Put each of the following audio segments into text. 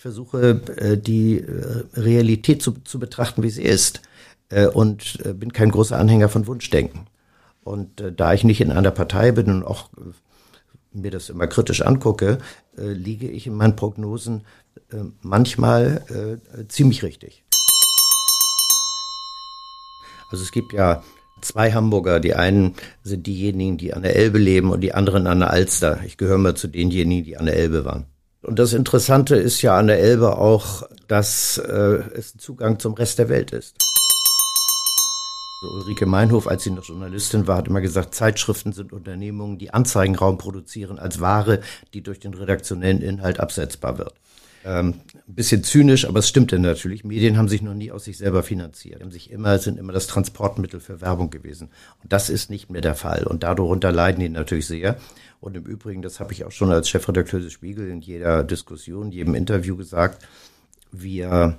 Ich versuche, äh, die äh, Realität zu, zu betrachten, wie sie ist. Äh, und bin kein großer Anhänger von Wunschdenken. Und da ich nicht in einer Partei bin und auch mir das immer kritisch angucke, liege ich in meinen Prognosen manchmal ziemlich richtig. Also es gibt ja zwei Hamburger. Die einen sind diejenigen, die an der Elbe leben und die anderen an der Alster. Ich gehöre mal zu denjenigen, die an der Elbe waren. Und das Interessante ist ja an der Elbe auch, dass äh, es ein Zugang zum Rest der Welt ist. Also Ulrike Meinhof, als sie noch Journalistin war, hat immer gesagt, Zeitschriften sind Unternehmungen, die Anzeigenraum produzieren als Ware, die durch den redaktionellen Inhalt absetzbar wird. Ähm, ein bisschen zynisch, aber es stimmt denn natürlich. Medien haben sich noch nie aus sich selber finanziert. Haben sich immer, sind immer das Transportmittel für Werbung gewesen. Und das ist nicht mehr der Fall. Und darunter leiden die natürlich sehr. Und im Übrigen, das habe ich auch schon als Chefredakteur des Spiegel in jeder Diskussion, jedem Interview gesagt, wir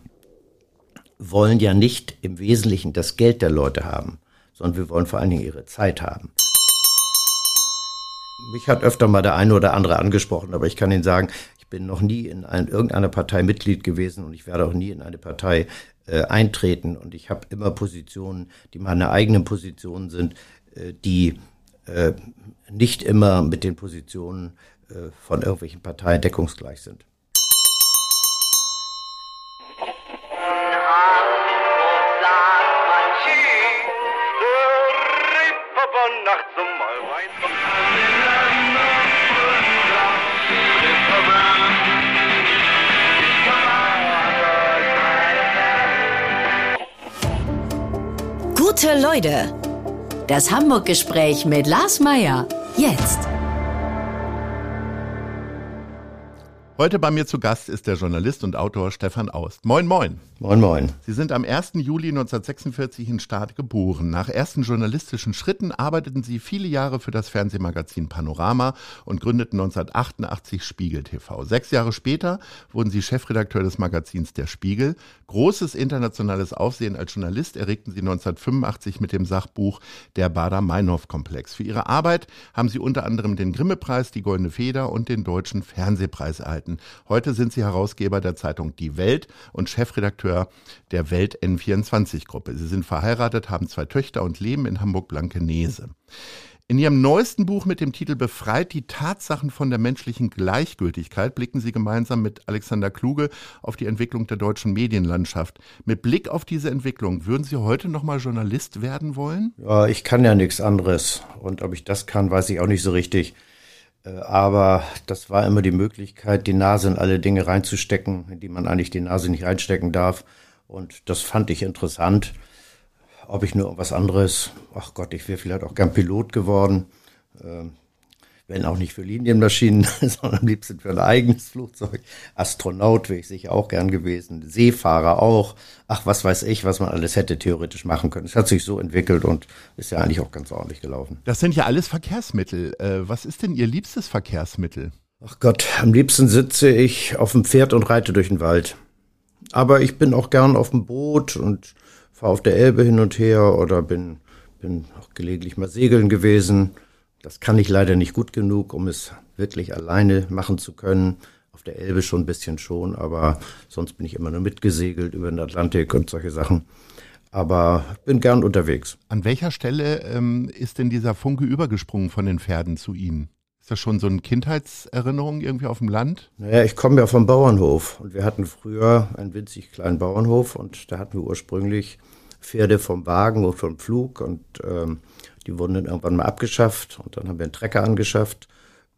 wollen ja nicht im Wesentlichen das Geld der Leute haben, sondern wir wollen vor allen Dingen ihre Zeit haben. Mich hat öfter mal der eine oder andere angesprochen, aber ich kann Ihnen sagen, bin noch nie in ein, irgendeiner Partei Mitglied gewesen und ich werde auch nie in eine Partei äh, eintreten. Und ich habe immer Positionen, die meine eigenen Positionen sind, äh, die äh, nicht immer mit den Positionen äh, von irgendwelchen Parteien deckungsgleich sind. Gute Leute. Das Hamburg-Gespräch mit Lars Meier. Jetzt. Heute bei mir zu Gast ist der Journalist und Autor Stefan Aust. Moin, moin. Moin, moin. Sie sind am 1. Juli 1946 in Stade geboren. Nach ersten journalistischen Schritten arbeiteten Sie viele Jahre für das Fernsehmagazin Panorama und gründeten 1988 Spiegel TV. Sechs Jahre später wurden Sie Chefredakteur des Magazins Der Spiegel. Großes internationales Aufsehen als Journalist erregten Sie 1985 mit dem Sachbuch Der Bader-Meinhof-Komplex. Für Ihre Arbeit haben Sie unter anderem den Grimme-Preis, die Goldene Feder und den Deutschen Fernsehpreis erhalten. Heute sind Sie Herausgeber der Zeitung Die Welt und Chefredakteur Chefredakteur der Welt N24-Gruppe. Sie sind verheiratet, haben zwei Töchter und leben in Hamburg-Blankenese. In Ihrem neuesten Buch mit dem Titel Befreit die Tatsachen von der menschlichen Gleichgültigkeit blicken Sie gemeinsam mit Alexander Kluge auf die Entwicklung der deutschen Medienlandschaft. Mit Blick auf diese Entwicklung, würden Sie heute noch mal Journalist werden wollen? Ich kann ja nichts anderes. Und ob ich das kann, weiß ich auch nicht so richtig. Äh, aber das war immer die Möglichkeit, die Nase in alle Dinge reinzustecken, in die man eigentlich die Nase nicht reinstecken darf. Und das fand ich interessant. Ob ich nur was anderes, ach Gott, ich wäre vielleicht auch gern Pilot geworden. Wenn auch nicht für Linienmaschinen, sondern am liebsten für ein eigenes Flugzeug. Astronaut wäre ich sicher auch gern gewesen, Seefahrer auch. Ach, was weiß ich, was man alles hätte theoretisch machen können. Es hat sich so entwickelt und ist ja eigentlich auch ganz ordentlich gelaufen. Das sind ja alles Verkehrsmittel. Äh, was ist denn Ihr liebstes Verkehrsmittel? Ach Gott, am liebsten sitze ich auf dem Pferd und reite durch den Wald. Aber ich bin auch gern auf dem Boot und fahre auf der Elbe hin und her oder bin, bin auch gelegentlich mal segeln gewesen. Das kann ich leider nicht gut genug, um es wirklich alleine machen zu können. Auf der Elbe schon ein bisschen schon, aber sonst bin ich immer nur mitgesegelt über den Atlantik und solche Sachen. Aber bin gern unterwegs. An welcher Stelle ähm, ist denn dieser Funke übergesprungen von den Pferden zu Ihnen? Ist das schon so eine Kindheitserinnerung irgendwie auf dem Land? Naja, ich komme ja vom Bauernhof und wir hatten früher einen winzig kleinen Bauernhof und da hatten wir ursprünglich Pferde vom Wagen und vom Pflug und ähm, die wurden dann irgendwann mal abgeschafft und dann haben wir einen Trecker angeschafft.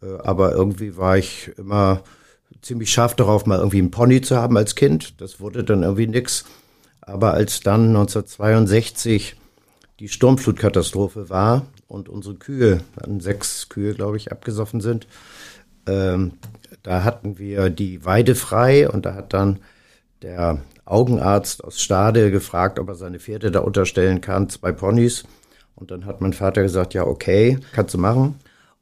Äh, aber irgendwie war ich immer ziemlich scharf darauf, mal irgendwie einen Pony zu haben als Kind. Das wurde dann irgendwie nix. Aber als dann 1962 die Sturmflutkatastrophe war und unsere Kühe, dann sechs Kühe, glaube ich, abgesoffen sind, ähm, da hatten wir die Weide frei und da hat dann der Augenarzt aus Stade gefragt, ob er seine Pferde da unterstellen kann, zwei Ponys. Und dann hat mein Vater gesagt, ja, okay, kannst du machen.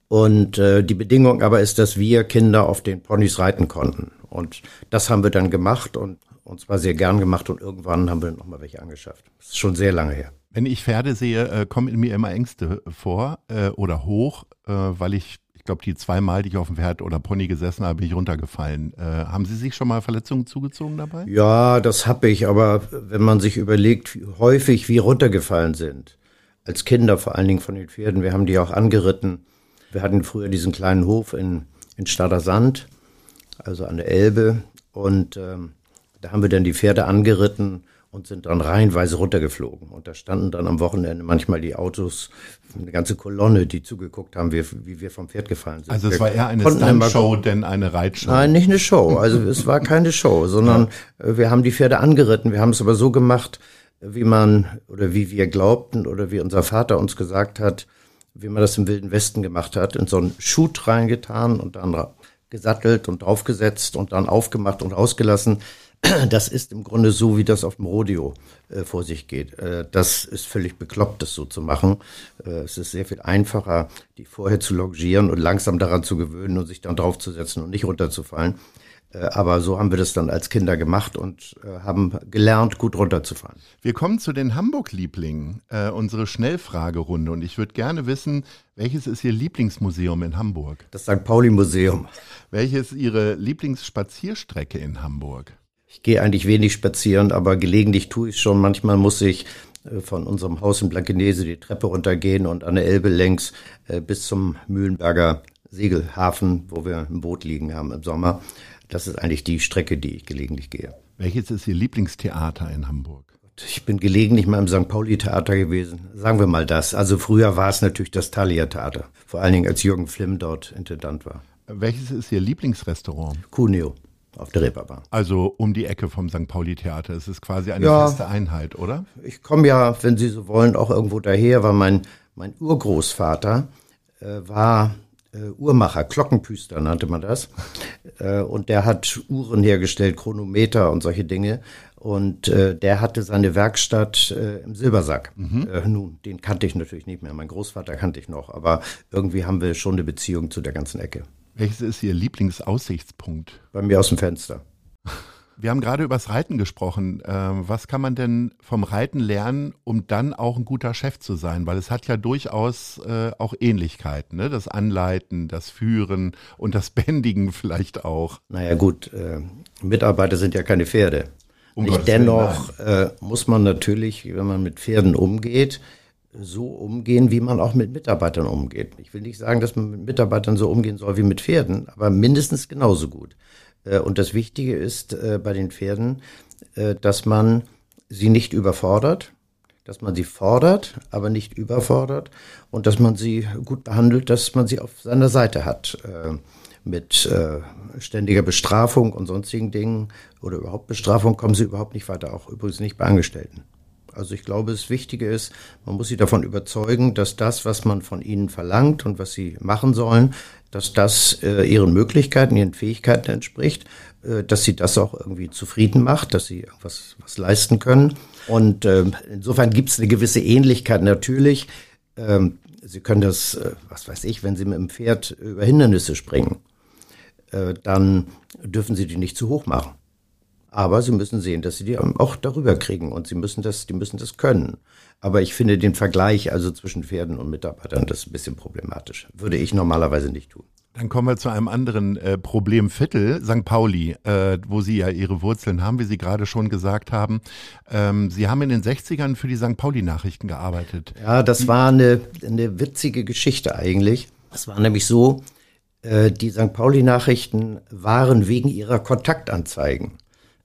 Und äh, die Bedingung aber ist, dass wir Kinder auf den Ponys reiten konnten. Und das haben wir dann gemacht und und zwar sehr gern gemacht und irgendwann haben wir noch mal welche angeschafft. Das ist schon sehr lange her. Wenn ich Pferde sehe, äh, kommen in mir immer Ängste vor äh, oder hoch, äh, weil ich Ich glaube, die zweimal, die ich auf dem Pferd oder Pony gesessen habe, bin ich runtergefallen. Äh, haben Sie sich schon mal Verletzungen zugezogen dabei? Ja, das habe ich, aber wenn man sich überlegt, wie häufig wir runtergefallen sind, als Kinder vor allen Dingen von den Pferden, wir haben die auch angeritten. Wir hatten früher diesen kleinen Hof in, in Stader Sand, also an der Elbe, und ähm, da haben wir dann die Pferde angeritten und sind dann reihenweise runtergeflogen. Und da standen dann am Wochenende manchmal die Autos, eine ganze Kolonne, die zugeguckt haben, wie, wie wir vom Pferd gefallen sind. Also es wir war eher eine Stunt-Show, denn eine Reitshow. Nein, nicht eine Show. Also es war keine Show, sondern ja. wir haben die Pferde angeritten. Wir haben es aber so gemacht, wie man oder wie wir glaubten oder wie unser Vater uns gesagt hat, wie man das im Wilden Westen gemacht hat, in so einen Schut reingetan und dann gesattelt und draufgesetzt und dann aufgemacht und ausgelassen. Das ist im Grunde so, wie das auf dem Rodeo äh, vor sich geht. Äh, das ist völlig bekloppt, das so zu machen. Äh, es ist sehr viel einfacher, die vorher zu longieren und langsam daran zu gewöhnen und sich dann draufzusetzen und nicht runterzufallen. Äh, aber so haben wir das dann als Kinder gemacht und äh, haben gelernt, gut runterzufahren. Wir kommen zu den Hamburg-Lieblingen, äh, unsere Schnellfragerunde. Und ich würde gerne wissen, welches ist Ihr Lieblingsmuseum in Hamburg? Das St. Pauli-Museum. Welches ist Ihre Lieblingsspazierstrecke in Hamburg? Ich gehe eigentlich wenig spazieren, aber gelegentlich tue ich es schon. Manchmal muss ich äh, von unserem Haus in Blankenese die Treppe runtergehen und an der Elbe längs bis zum Mühlenberger Segelhafen, wo wir ein Boot liegen haben im Sommer. Das ist eigentlich die Strecke, die ich gelegentlich gehe. Welches ist Ihr Lieblingstheater in Hamburg? Ich bin gelegentlich mal im St. Pauli-Theater gewesen. Sagen wir mal das. Also früher war es natürlich das Thalia-Theater. Vor allen Dingen, als Jürgen Flimm dort Intendant war. Welches ist Ihr Lieblingsrestaurant? Cuneo auf der Reeperbahn. Also um die Ecke vom St. Pauli-Theater. Es ist quasi eine ja, feste Einheit, oder? Ich komme ja, wenn Sie so wollen, auch irgendwo daher, weil mein, mein Urgroßvater äh, war äh, Uhrmacher, Glockenpüster nannte man das. Äh, und der hat Uhren hergestellt, Chronometer und solche Dinge. Und äh, der hatte seine Werkstatt äh, im Silbersack. Mhm. Äh, nun, den kannte ich natürlich nicht mehr. Mein Großvater kannte ich noch, aber irgendwie haben wir schon eine Beziehung zu der ganzen Ecke. Welches ist Ihr Lieblingsaussichtspunkt? Bei mir aus dem Fenster. Wir haben gerade über das Reiten gesprochen. Ähm, was kann man denn vom Reiten lernen, um dann auch ein guter Chef zu sein? Weil es hat ja durchaus äh, auch Ähnlichkeiten, ne? Das Anleiten, das Führen und das Bändigen vielleicht auch. Naja gut, äh, Mitarbeiter sind ja keine Pferde. Um Nicht dennoch äh, muss man natürlich, wenn man mit Pferden umgeht, so umgehen, wie man auch mit Mitarbeitern umgeht. Ich will nicht sagen, dass man mit Mitarbeitern so umgehen soll wie mit Pferden, aber mindestens genauso gut. Äh, und das Wichtige ist äh, bei den Pferden, äh, dass man sie nicht überfordert, dass man sie fordert, aber nicht überfordert und dass man sie gut behandelt, dass man sie auf seiner Seite hat. Mit ständiger Bestrafung und sonstigen Dingen oder überhaupt Bestrafung kommen sie überhaupt nicht weiter, auch übrigens nicht bei Angestellten. Also ich glaube, das Wichtige ist, man muss sie davon überzeugen, dass das, was man von ihnen verlangt und was sie machen sollen, dass das äh, ihren Möglichkeiten, ihren Fähigkeiten entspricht, äh, dass sie das auch irgendwie zufrieden macht, dass sie was, was leisten können. Und äh, insofern gibt es eine gewisse Ähnlichkeit natürlich. Ähm, sie können das, äh, was weiß ich, wenn Sie mit dem Pferd über Hindernisse springen, äh, dann dürfen Sie die nicht zu hoch machen. Aber sie müssen sehen, dass sie die auch darüber kriegen und sie müssen das, die müssen das können. Aber ich finde den Vergleich also zwischen Pferden und Mitarbeitern das ein bisschen problematisch. Würde ich normalerweise nicht tun. Dann kommen wir zu einem anderen äh, Problemviertel, St. Pauli, äh, wo Sie ja Ihre Wurzeln haben, wie Sie gerade schon gesagt haben. Ähm, Sie haben in den 60ern für die St. Pauli-Nachrichten gearbeitet. Ja, das war eine, eine witzige Geschichte eigentlich. Es war nämlich so, äh, die St. Pauli-Nachrichten waren wegen ihrer Kontaktanzeigen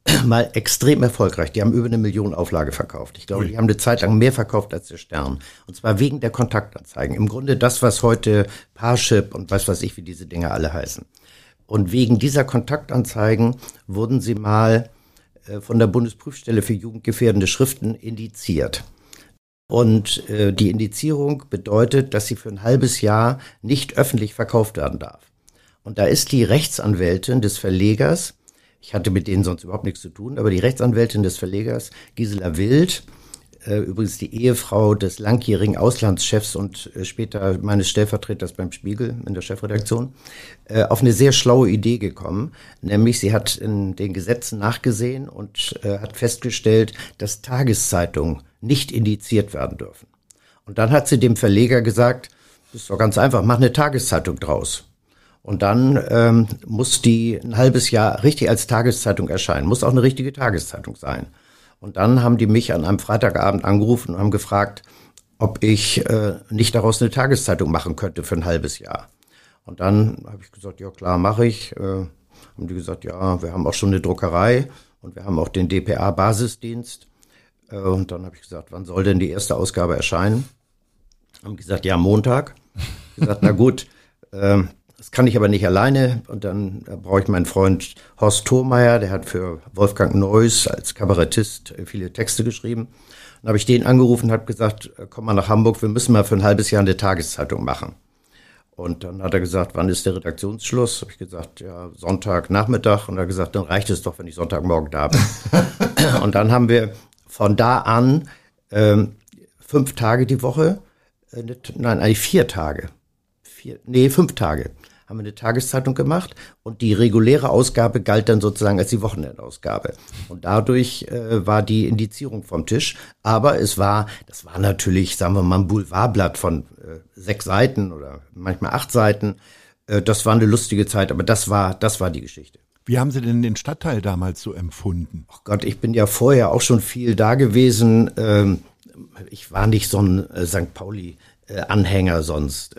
mal extrem erfolgreich. Die haben über eine Million Auflage verkauft. Ich glaube, Ui. die haben eine Zeit lang mehr verkauft als der Stern. Und zwar wegen der Kontaktanzeigen. Im Grunde das, was heute Parship und weiß was ich, wie diese Dinge alle heißen. Und wegen dieser Kontaktanzeigen wurden sie mal äh, von der Bundesprüfstelle für jugendgefährdende Schriften indiziert. Und äh, die Indizierung bedeutet, dass sie für ein halbes Jahr nicht öffentlich verkauft werden darf. Und da ist die Rechtsanwältin des Verlegers ich hatte mit denen sonst überhaupt nichts zu tun, aber die Rechtsanwältin des Verlegers, Gisela Wild, äh, übrigens die Ehefrau des langjährigen Auslandschefs und äh, später meines Stellvertreters beim Spiegel in der Chefredaktion, äh, auf eine sehr schlaue Idee gekommen. Nämlich sie hat in den Gesetzen nachgesehen und hat festgestellt, dass Tageszeitungen nicht indiziert werden dürfen. Und dann hat sie dem Verleger gesagt, ist doch ganz einfach, mach eine Tageszeitung draus. Und dann ähm, muss die ein halbes Jahr richtig als Tageszeitung erscheinen, muss auch eine richtige Tageszeitung sein. Und dann haben die mich an einem Freitagabend angerufen und haben gefragt, ob ich äh, nicht daraus eine Tageszeitung machen könnte für ein halbes Jahr. Und dann habe ich gesagt, ja klar, mache ich. Äh, haben die gesagt, ja, wir haben auch schon eine Druckerei und wir haben auch den DPA-Basisdienst. Äh, und dann habe ich gesagt, wann soll denn die erste Ausgabe erscheinen? Haben gesagt, ja, Montag. gesagt, na gut, äh, das kann ich aber nicht alleine. Und dann brauche ich meinen Freund Horst Thormeier, der hat für Wolfgang Neuss als Kabarettist viele Texte geschrieben. Dann habe ich den angerufen und habe gesagt, äh, komm mal nach Hamburg, wir müssen mal für ein halbes Jahr eine Tageszeitung machen. Und dann hat er gesagt, wann ist der Redaktionsschluss? Habe ich gesagt, ja, Sonntagnachmittag. Und er hat gesagt, dann reicht es doch, wenn ich Sonntagmorgen da bin. und dann haben wir von da an ähm, fünf Tage die Woche, äh, nein, eigentlich vier Tage, vier, nee, fünf Tage haben wir eine Tageszeitung gemacht und die reguläre Ausgabe galt dann sozusagen als die Wochenendausgabe. Und dadurch äh, war die Indizierung vom Tisch. Aber es war, das war natürlich, sagen wir mal, ein Boulevardblatt von äh, sechs Seiten oder manchmal acht Seiten. Äh, das war eine lustige Zeit, aber das war, das war die Geschichte. Wie haben Sie denn den Stadtteil damals so empfunden? Ach Gott, ich bin ja vorher auch schon viel da gewesen. Ähm, ich war nicht so ein äh, St. Pauli-Anhänger sonst.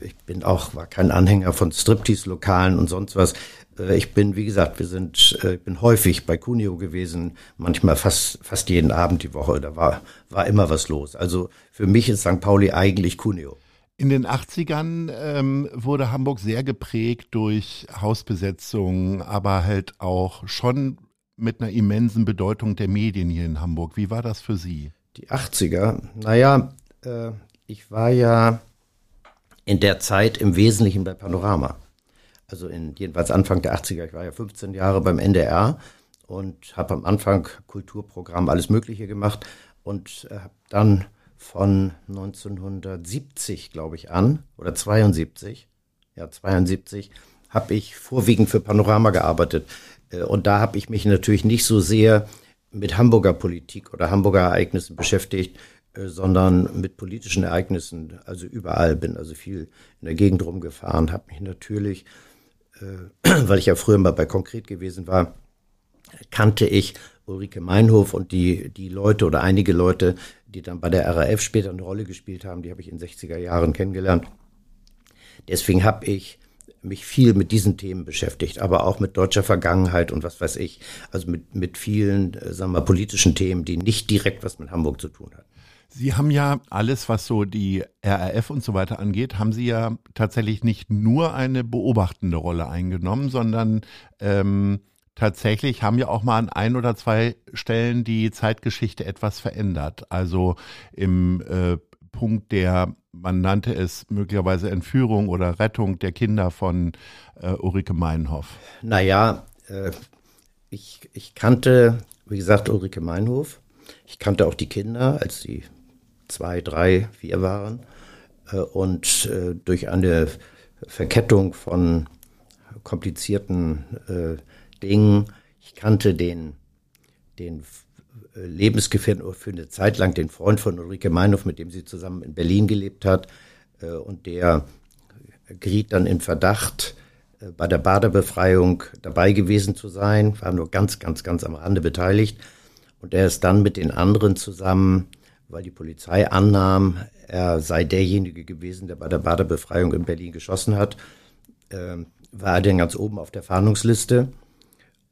Ich bin auch, war kein Anhänger von Striptease-Lokalen und sonst was. Äh, ich bin, wie gesagt, wir sind, äh, ich bin häufig bei Cuneo gewesen, manchmal fast, fast jeden Abend die Woche. Da war, war immer was los. Also für mich ist St. Pauli eigentlich Cuneo. In den 80ern ähm, wurde Hamburg sehr geprägt durch Hausbesetzungen, aber halt auch schon mit einer immensen Bedeutung der Medien hier in Hamburg. Wie war das für Sie? Die 80er, naja, äh, ich war ja in der Zeit im Wesentlichen bei Panorama. Also in jedenfalls Anfang der 80er. Ich war ja 15 Jahre beim NDR und habe am Anfang Kulturprogramm alles Mögliche gemacht und äh, habe dann von 1970, glaube ich, an oder 72, ja 72, habe ich vorwiegend für Panorama gearbeitet. Äh, und da habe ich mich natürlich nicht so sehr mit Hamburger Politik oder Hamburger Ereignissen beschäftigt, sondern mit politischen Ereignissen, also überall, bin also viel in der Gegend rumgefahren, habe mich natürlich, äh, weil ich ja früher mal bei Konkret gewesen war, kannte ich Ulrike Meinhof und die, die Leute oder einige Leute, die dann bei der RAF später eine Rolle gespielt haben, die habe ich in 60er Jahren kennengelernt. Deswegen habe ich mich viel mit diesen Themen beschäftigt, aber auch mit deutscher Vergangenheit und was weiß ich, also mit, mit vielen, äh, sagen wir mal, politischen Themen, die nicht direkt was mit Hamburg zu tun haben. Sie haben ja alles, was so die RAF und so weiter angeht, haben Sie ja tatsächlich nicht nur eine beobachtende Rolle eingenommen, sondern ähm, tatsächlich haben ja auch mal an ein oder zwei Stellen die Zeitgeschichte etwas verändert. Also im äh, Punkt der, man nannte es möglicherweise Entführung oder Rettung der Kinder von äh, Ulrike Meinhof. Naja, äh, ich, ich kannte, wie gesagt, Ulrike Meinhof. Ich kannte auch die Kinder, als sie zwei, drei, vier waren. Äh, und äh, durch eine Verkettung von komplizierten äh, Dingen, ich kannte den, den Lebensgefährten für eine Zeit lang, den Freund von Ulrike Meinhof, mit dem sie zusammen in Berlin gelebt hat. Und der geriet dann in Verdacht, bei der Badebefreiung dabei gewesen zu sein, war nur ganz, ganz, ganz am Rande beteiligt. Und er ist dann mit den anderen zusammen weil die Polizei annahm, er sei derjenige gewesen, der bei der Badebefreiung in Berlin geschossen hat, äh, war er dann ganz oben auf der Fahndungsliste,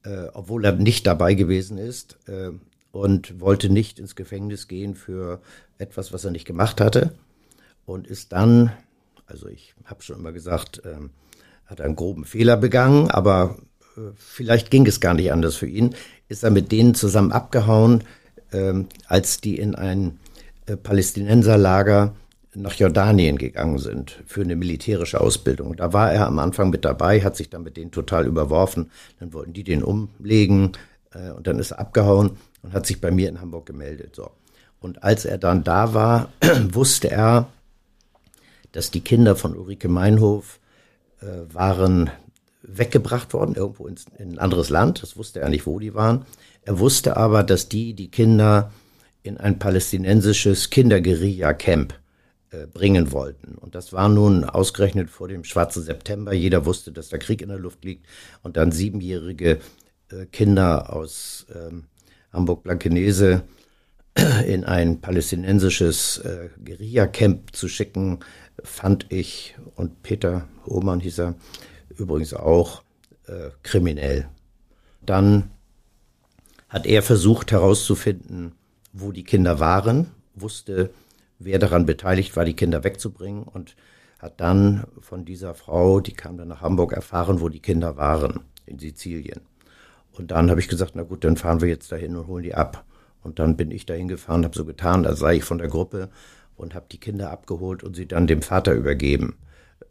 äh, obwohl er nicht dabei gewesen ist äh, und wollte nicht ins Gefängnis gehen für etwas, was er nicht gemacht hatte. Und ist dann, also ich habe schon immer gesagt, ähm, hat einen groben Fehler begangen, aber äh, vielleicht ging es gar nicht anders für ihn, ist er mit denen zusammen abgehauen, ähm, als die in ein äh, Palästinenserlager nach Jordanien gegangen sind für eine militärische Ausbildung. Da war er am Anfang mit dabei, hat sich dann mit denen total überworfen. Dann wollten die den umlegen äh, und dann ist er abgehauen und hat sich bei mir in Hamburg gemeldet. So. Und als er dann da war, wusste er, dass die Kinder von Ulrike Meinhof äh, waren weggebracht worden, irgendwo ins, in ein anderes Land. Das wusste er nicht, wo die waren. Er wusste aber, dass die die Kinder in ein palästinensisches Kinderguerilla-Camp äh, äh, bringen wollten. Und das war nun ausgerechnet vor dem Schwarzen September. Jeder wusste, dass der Krieg in der Luft liegt. Und dann siebenjährige äh, Kinder aus ähm, Hamburg-Blankenese in ein palästinensisches äh, Guerilla-Camp zu schicken, fand ich, und Peter Hohmann hieß er übrigens auch, äh, kriminell. Dann hat er versucht herauszufinden, wo die Kinder waren, wusste, wer daran beteiligt war, die Kinder wegzubringen und hat dann von dieser Frau, die kam dann nach Hamburg, erfahren, wo die Kinder waren, in Sizilien. Und dann habe ich gesagt, na gut, dann fahren wir jetzt dahin und holen die ab. Und dann bin ich dahin gefahren, habe so getan, als sei ich von der Gruppe und habe die Kinder abgeholt und sie dann dem Vater übergeben.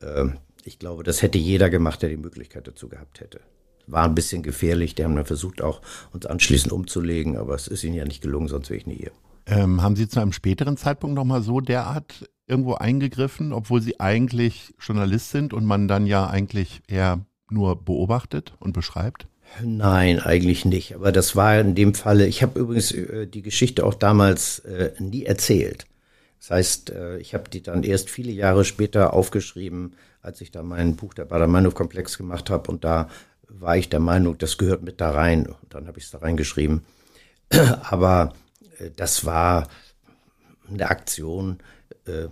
Ähm, ich glaube, das hätte jeder gemacht, der die Möglichkeit dazu gehabt hätte. War ein bisschen gefährlich, die haben dann versucht auch uns anschließend umzulegen, aber es ist ihnen ja nicht gelungen, sonst wäre ich nie hier. Ähm, haben Sie zu einem späteren Zeitpunkt nochmal so derart irgendwo eingegriffen, obwohl Sie eigentlich Journalist sind und man dann ja eigentlich eher nur beobachtet und beschreibt? Nein, eigentlich nicht. Aber das war in dem Falle, ich habe übrigens äh, die Geschichte auch damals äh, nie erzählt. Das heißt, äh, ich habe die dann erst viele Jahre später aufgeschrieben, als ich da mein Buch der Bader-Meinhof-Komplex gemacht habe. Und da war ich der Meinung, das gehört mit da rein. Und dann habe ich es da reingeschrieben. Aber äh, das war eine Aktion, äh,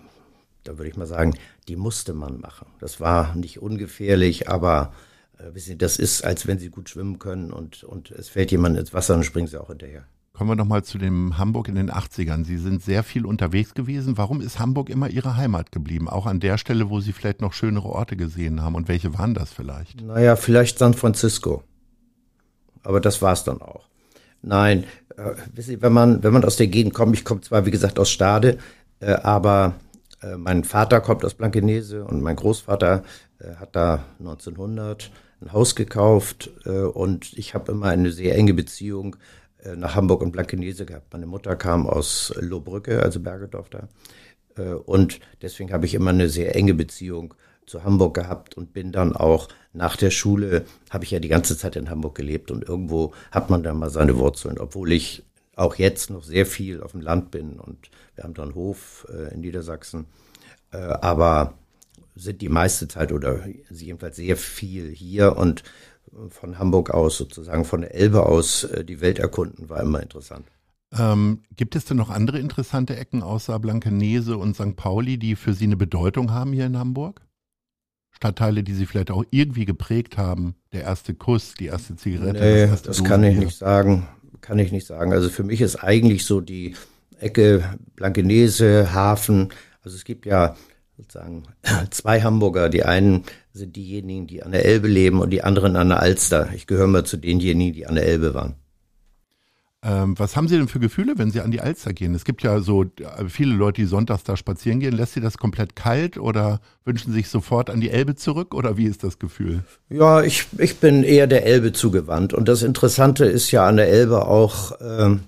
da würde ich mal sagen, die musste man machen. Das war nicht ungefährlich, aber äh, das ist, als wenn sie gut schwimmen können und, und es fällt jemand ins Wasser und springen sie auch hinterher. Kommen wir nochmal zu dem Hamburg in den 80ern. Sie sind sehr viel unterwegs gewesen. Warum ist Hamburg immer Ihre Heimat geblieben? Auch an der Stelle, wo Sie vielleicht noch schönere Orte gesehen haben. Und welche waren das vielleicht? Naja, vielleicht San Francisco. Aber das war es dann auch. Nein, äh, Sie, wenn man, wenn man aus der Gegend kommt, ich komme zwar, wie gesagt, aus Stade, äh, aber äh, mein Vater kommt aus Blankenese und mein Großvater äh, hat da 1900 ein Haus gekauft äh, und ich habe immer eine sehr enge Beziehung nach Hamburg und Blankenese gehabt. Meine Mutter kam aus Lohbrücke, also Bergedorf da. Äh, und deswegen habe ich immer eine sehr enge Beziehung zu Hamburg gehabt und bin dann auch nach der Schule, habe ich ja die ganze Zeit in Hamburg gelebt und irgendwo hat man dann mal seine Wurzeln, obwohl ich auch jetzt noch sehr viel auf dem Land bin und wir haben da einen Hof äh, in Niedersachsen. Äh, aber sind die meiste Zeit oder jedenfalls sehr viel hier und von Hamburg aus sozusagen von der Elbe aus äh, die Welt erkunden war immer interessant. Ähm, gibt es denn noch andere interessante Ecken außer Blankenese und St. Pauli, die für Sie eine Bedeutung haben hier in Hamburg? Stadtteile, die Sie vielleicht auch irgendwie geprägt haben? Der erste Kuss, die erste Zigarette? Nee, das, das kann ich nicht sagen. Kann ich nicht sagen. Also für mich ist eigentlich so die Ecke Blankenese, Hafen. Also es gibt ja sozusagen zwei Hamburger. Die einen sind diejenigen, die an der Elbe leben und die anderen an der Alster. Ich gehöre mal zu denjenigen, die an der Elbe waren. Ähm, was haben Sie denn für Gefühle, wenn Sie an die Alster gehen? Es gibt ja so äh, viele Leute, die sonntags da spazieren gehen. Lässt Sie das komplett kalt oder wünschen Sie sich sofort an die Elbe zurück oder wie ist das Gefühl? Ja, ich, ich bin eher der Elbe zugewandt. Und das Interessante ist ja an der Elbe auch, ähm,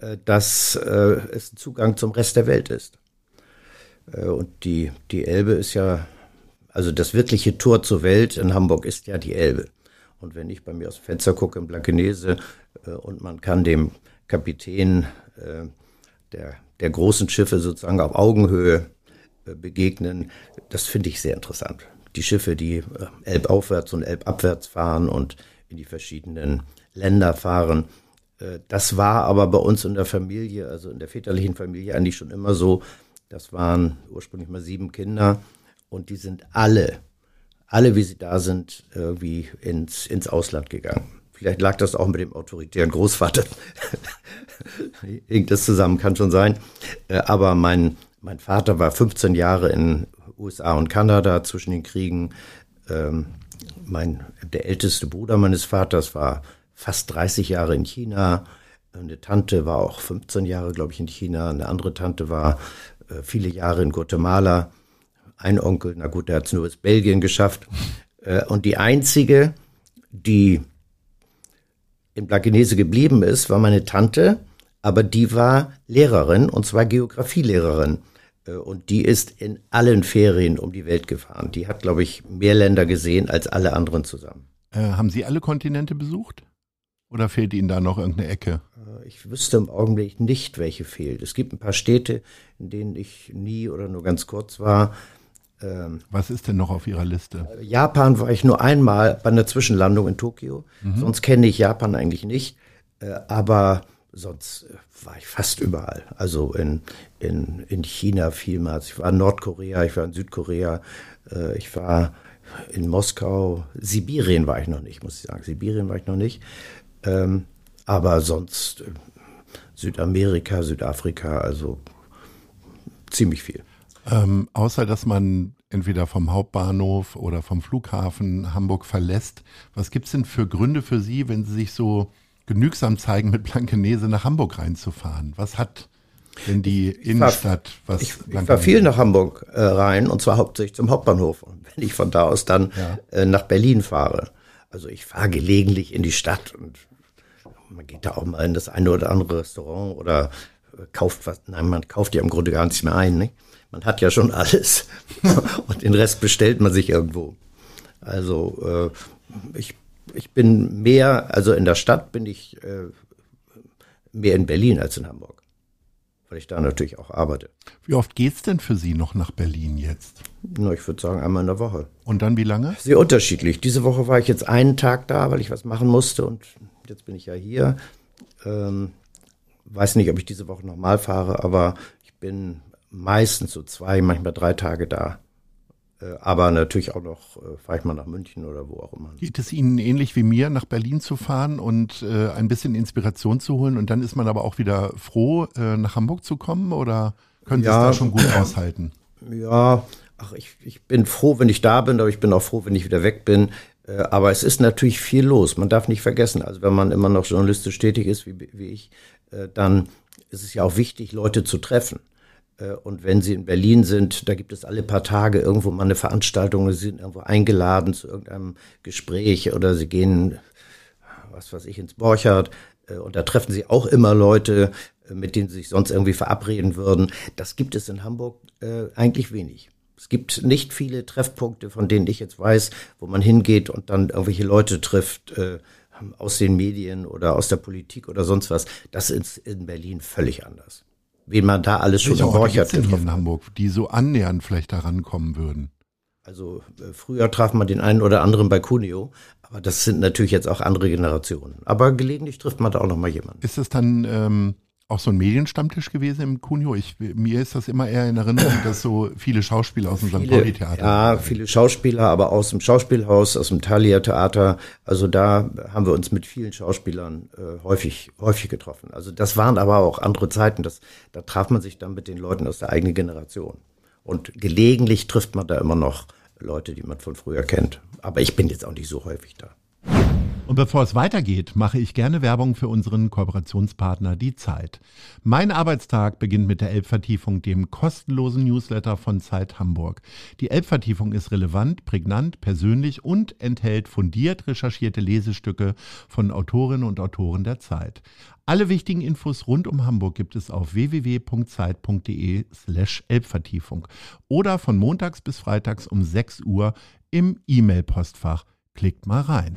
äh, dass äh, es ein Zugang zum Rest der Welt ist. Äh, und die, die Elbe ist ja, also das wirkliche Tor zur Welt in Hamburg ist ja die Elbe. Und wenn ich bei mir aus dem Fenster gucke in Blankenese äh, und man kann dem Kapitän äh, der, der großen Schiffe sozusagen auf Augenhöhe begegnen, das finde ich sehr interessant. Die Schiffe, die elbaufwärts und elbabwärts fahren und in die verschiedenen Länder fahren. Das war aber bei uns in der Familie, also in der väterlichen Familie eigentlich schon immer so, das waren ursprünglich mal sieben Kinder und die sind alle, alle wie sie da sind, irgendwie ins, ins Ausland gegangen. Vielleicht lag das auch mit dem autoritären Großvater. Hängt das zusammen, kann schon sein. Äh, aber mein, mein Vater war 15 Jahre in USA und Kanada zwischen den Kriegen. Ähm, mein, der älteste Bruder meines Vaters war fast 30 Jahre in China. Eine Tante war auch 15 Jahre, glaube ich, in China. Eine andere Tante war viele Jahre in Guatemala. Ein Onkel, na gut, der hat es nur bis Belgien geschafft. Äh, und die einzige, die in Blankenese geblieben ist, war meine Tante, aber die war Lehrerin, und zwar Geografielehrerin. Äh, und die ist in allen Ferien um die Welt gefahren. Die hat, glaube ich, mehr Länder gesehen als alle anderen zusammen. Äh, haben Sie alle Kontinente besucht? Oder fehlt Ihnen da noch irgendeine Ecke? ich wüsste im Augenblick nicht, welche fehlt. Es gibt ein paar Städte, in denen ich nie oder nur ganz kurz war. Ähm, Was ist denn noch auf Ihrer Liste? Japan war ich nur einmal bei einer Zwischenlandung in Tokio. Mhm. Sonst kenne ich Japan eigentlich nicht. Äh, aber sonst äh, war ich fast überall. Also in, in, in China vielmals. Ich war in Nordkorea, ich war in Südkorea, äh, ich war in Moskau. Sibirien war ich noch nicht, muss ich sagen. Sibirien war ich noch nicht. Ähm, aber sonst Südamerika, Südafrika, also ziemlich viel. Ähm, außer dass man entweder vom Hauptbahnhof oder vom Flughafen Hamburg verlässt, was gibt es denn für Gründe für Sie, wenn Sie sich so genügsam zeigen, mit Blankenese nach Hamburg reinzufahren? Was hat denn die Innenstadt, was ich, ich fahre viel nach Hamburg äh, rein und zwar hauptsächlich zum Hauptbahnhof. Und wenn ich von da aus dann ja. äh, nach Berlin fahre, also ich fahre gelegentlich in die Stadt und man geht da auch mal in das eine oder andere Restaurant oder äh, kauft was. Nein, man kauft ja im Grunde gar nichts mehr ein. Nicht? Man hat ja schon alles und den Rest bestellt man sich irgendwo. Also äh, ich, ich bin mehr, also in der Stadt bin ich äh, mehr in Berlin als in Hamburg, weil ich da natürlich auch arbeite. Wie oft geht's denn für Sie noch nach Berlin jetzt? Na, ich würde sagen einmal in der Woche. Und dann wie lange? Sehr unterschiedlich. Diese Woche war ich jetzt einen Tag da, weil ich was machen musste und jetzt bin ich ja hier. Ähm, weiß nicht, ob ich diese Woche nochmal fahre, aber ich bin meistens so zwei, manchmal drei Tage da. Äh, aber natürlich auch noch, äh, fahre ich mal nach München oder wo auch immer. Geht es Ihnen ähnlich wie mir, nach Berlin zu fahren und äh, ein bisschen Inspiration zu holen und dann ist man aber auch wieder froh, äh, nach Hamburg zu kommen oder können Sie ja, es da schon gut aushalten? Ja, ach, ich, ich bin froh, wenn ich da bin, aber ich bin auch froh, wenn ich wieder weg bin. Äh, aber es ist natürlich viel los. Man darf nicht vergessen, also wenn man immer noch journalistisch tätig ist, wie, wie ich, äh, dann ist es ja auch wichtig, Leute zu treffen. Äh, und wenn Sie in Berlin sind, da gibt es alle paar Tage irgendwo mal eine Veranstaltung, Sie sind irgendwo eingeladen zu irgendeinem Gespräch oder Sie gehen, was weiß ich, ins Borchardt und da treffen Sie auch immer Leute, mit denen Sie sich sonst irgendwie verabreden würden. Das gibt es in Hamburg eigentlich wenig. Es gibt nicht viele Treffpunkte, von denen ich jetzt weiß, wo man hingeht und dann irgendwelche Leute trifft äh, aus den Medien oder aus der Politik oder sonst was. Das ist in Berlin völlig anders. Wen man da alles schon Borchert getroffen in Hamburg, die so annähernd vielleicht da rankommen würden. Also äh, früher traf man den einen oder anderen bei Cuneo, aber das sind natürlich jetzt auch andere Generationen. Aber gelegentlich trifft man da auch noch mal jemanden. Ist das dann ähm, auch so ein Medienstammtisch gewesen im Cunio. Ich, mir ist das immer eher in Erinnerung, dass so viele Schauspieler aus dem St. Pauli-Theater. Ja, viele Schauspieler, aber aus dem Schauspielhaus, aus dem Thalia-Theater. Also da haben wir uns mit vielen Schauspielern äh, häufig, häufig getroffen. Also das waren aber auch andere Zeiten. Das, da traf man sich dann mit den Leuten aus der eigenen Generation. Und gelegentlich trifft man da immer noch Leute, die man von früher kennt. Aber ich bin jetzt auch nicht so häufig da. Und bevor es weitergeht, mache ich gerne Werbung für unseren Kooperationspartner Die Zeit. Mein Arbeitstag beginnt mit der Elbvertiefung, dem kostenlosen Newsletter von Zeit Hamburg. Die Elbvertiefung ist relevant, prägnant, persönlich und enthält fundiert recherchierte Lesestücke von Autorinnen und Autoren der Zeit. Alle wichtigen Infos rund um Hamburg gibt es auf www.zeit.de slash Elbvertiefung oder von montags bis freitags um 6 Uhr im E-Mail-Postfach. Klickt mal rein.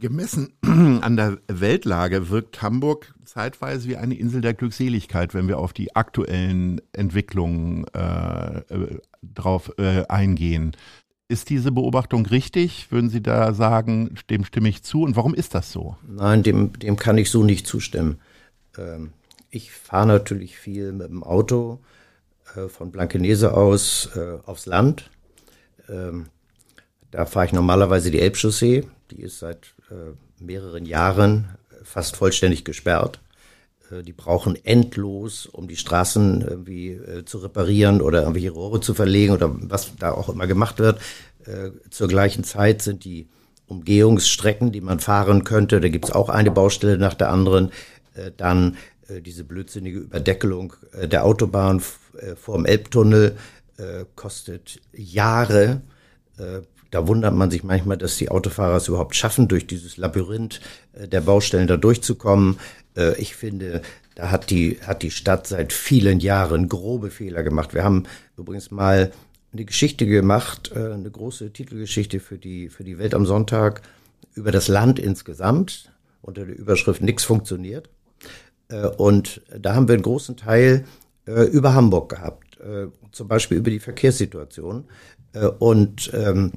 Gemessen an der Weltlage wirkt Hamburg zeitweise wie eine Insel der Glückseligkeit, wenn wir auf die aktuellen Entwicklungen äh, äh, drauf äh, eingehen. Ist diese Beobachtung richtig? Würden Sie da sagen, dem stimme ich zu? Und warum ist das so? Nein, dem, dem kann ich so nicht zustimmen. Ähm, ich fahre natürlich viel mit dem Auto äh, von Blankenese aus äh, aufs Land. Ähm, da fahre ich normalerweise die Elbchaussee. Die ist seit äh, mehreren Jahren fast vollständig gesperrt. Äh, die brauchen endlos, um die Straßen irgendwie äh, zu reparieren oder irgendwelche Rohre zu verlegen oder was da auch immer gemacht wird. Zur gleichen Zeit sind die Umgehungsstrecken, die man fahren könnte, da gibt es auch eine Baustelle nach der anderen, dann diese blödsinnige Überdeckelung der Autobahn vor dem Elbtunnel kostet Jahre da wundert man sich manchmal, dass die Autofahrer es überhaupt schaffen, durch dieses Labyrinth äh, der Baustellen da durchzukommen. Äh, ich finde, da hat die, hat die Stadt seit vielen Jahren grobe Fehler gemacht. Wir haben übrigens mal eine Geschichte gemacht, äh, eine große Titelgeschichte für die, für die Welt am Sonntag über das Land insgesamt unter der Überschrift Nix funktioniert. Und da haben wir einen großen Teil über Hamburg gehabt, zum Beispiel über die Verkehrssituation und ähm,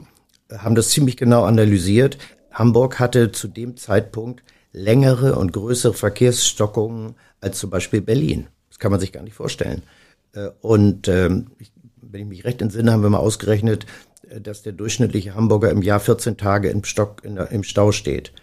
haben das ziemlich genau analysiert. Hamburg hatte zu dem Zeitpunkt längere und größere Verkehrsstockungen als zum Beispiel Berlin. Das kann man sich gar nicht vorstellen. Äh, und ähm, wenn ich mich recht entsinne, haben wir mal ausgerechnet, äh, dass der durchschnittliche Hamburger im Jahr 14 Tage im, Stock, im Stau steht.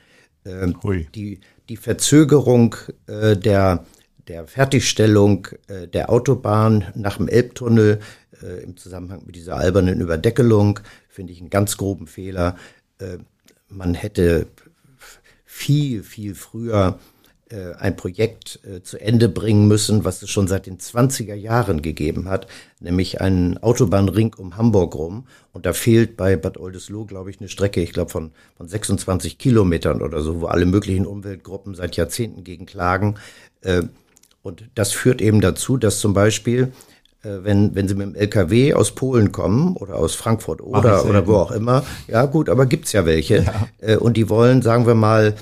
Ähm, die, die Verzögerung äh, der, der Fertigstellung der Autobahn nach dem Elbtunnel äh, im Zusammenhang mit dieser albernen Überdeckelung finde ich einen ganz groben Fehler. Äh, man hätte viel, viel früher äh, ein Projekt äh, zu Ende bringen müssen, was es schon seit den 20er Jahren gegeben hat, nämlich einen Autobahnring um Hamburg rum. Und da fehlt bei Bad Oldesloe, glaube ich, eine Strecke, ich glaube, von, von 26 Kilometern oder so, wo alle möglichen Umweltgruppen seit Jahrzehnten gegen klagen. Äh, und das führt eben dazu, dass zum Beispiel wenn, wenn sie mit dem LKW aus Polen kommen oder aus Frankfurt oder, oder wo auch immer, ja gut, aber gibt's ja welche. Ja. Und die wollen, sagen wir mal,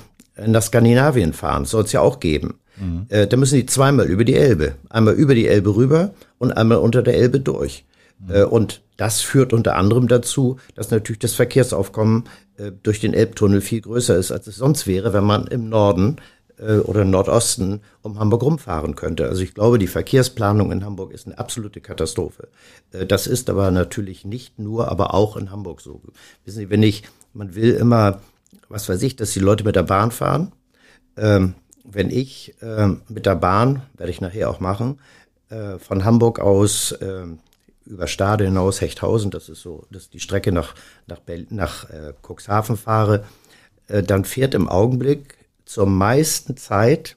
nach Skandinavien fahren, soll es ja auch geben. Mhm. Äh, da müssen die zweimal über die Elbe. Einmal über die Elbe rüber und einmal unter der Elbe durch. Mhm. Äh, und das führt unter anderem dazu, dass natürlich das Verkehrsaufkommen äh, durch den Elbtunnel viel größer ist, als es sonst wäre, wenn man im Norden äh, oder Nordosten um Hamburg rumfahren könnte. Also ich glaube, die Verkehrsplanung in Hamburg ist eine absolute Katastrophe. Äh, das ist aber natürlich nicht nur, aber auch in Hamburg so. Wissen Sie, wenn ich, man will immer was weiß ich, dass die Leute mit der Bahn fahren. Ähm, wenn ich ähm, mit der Bahn, werde ich nachher auch machen, äh, von Hamburg aus äh, über Stade hinaus, Hechthausen, das ist so, das ist die Strecke nach, nach, nach Cuxhaven fahre, dann fährt im Augenblick zur meisten Zeit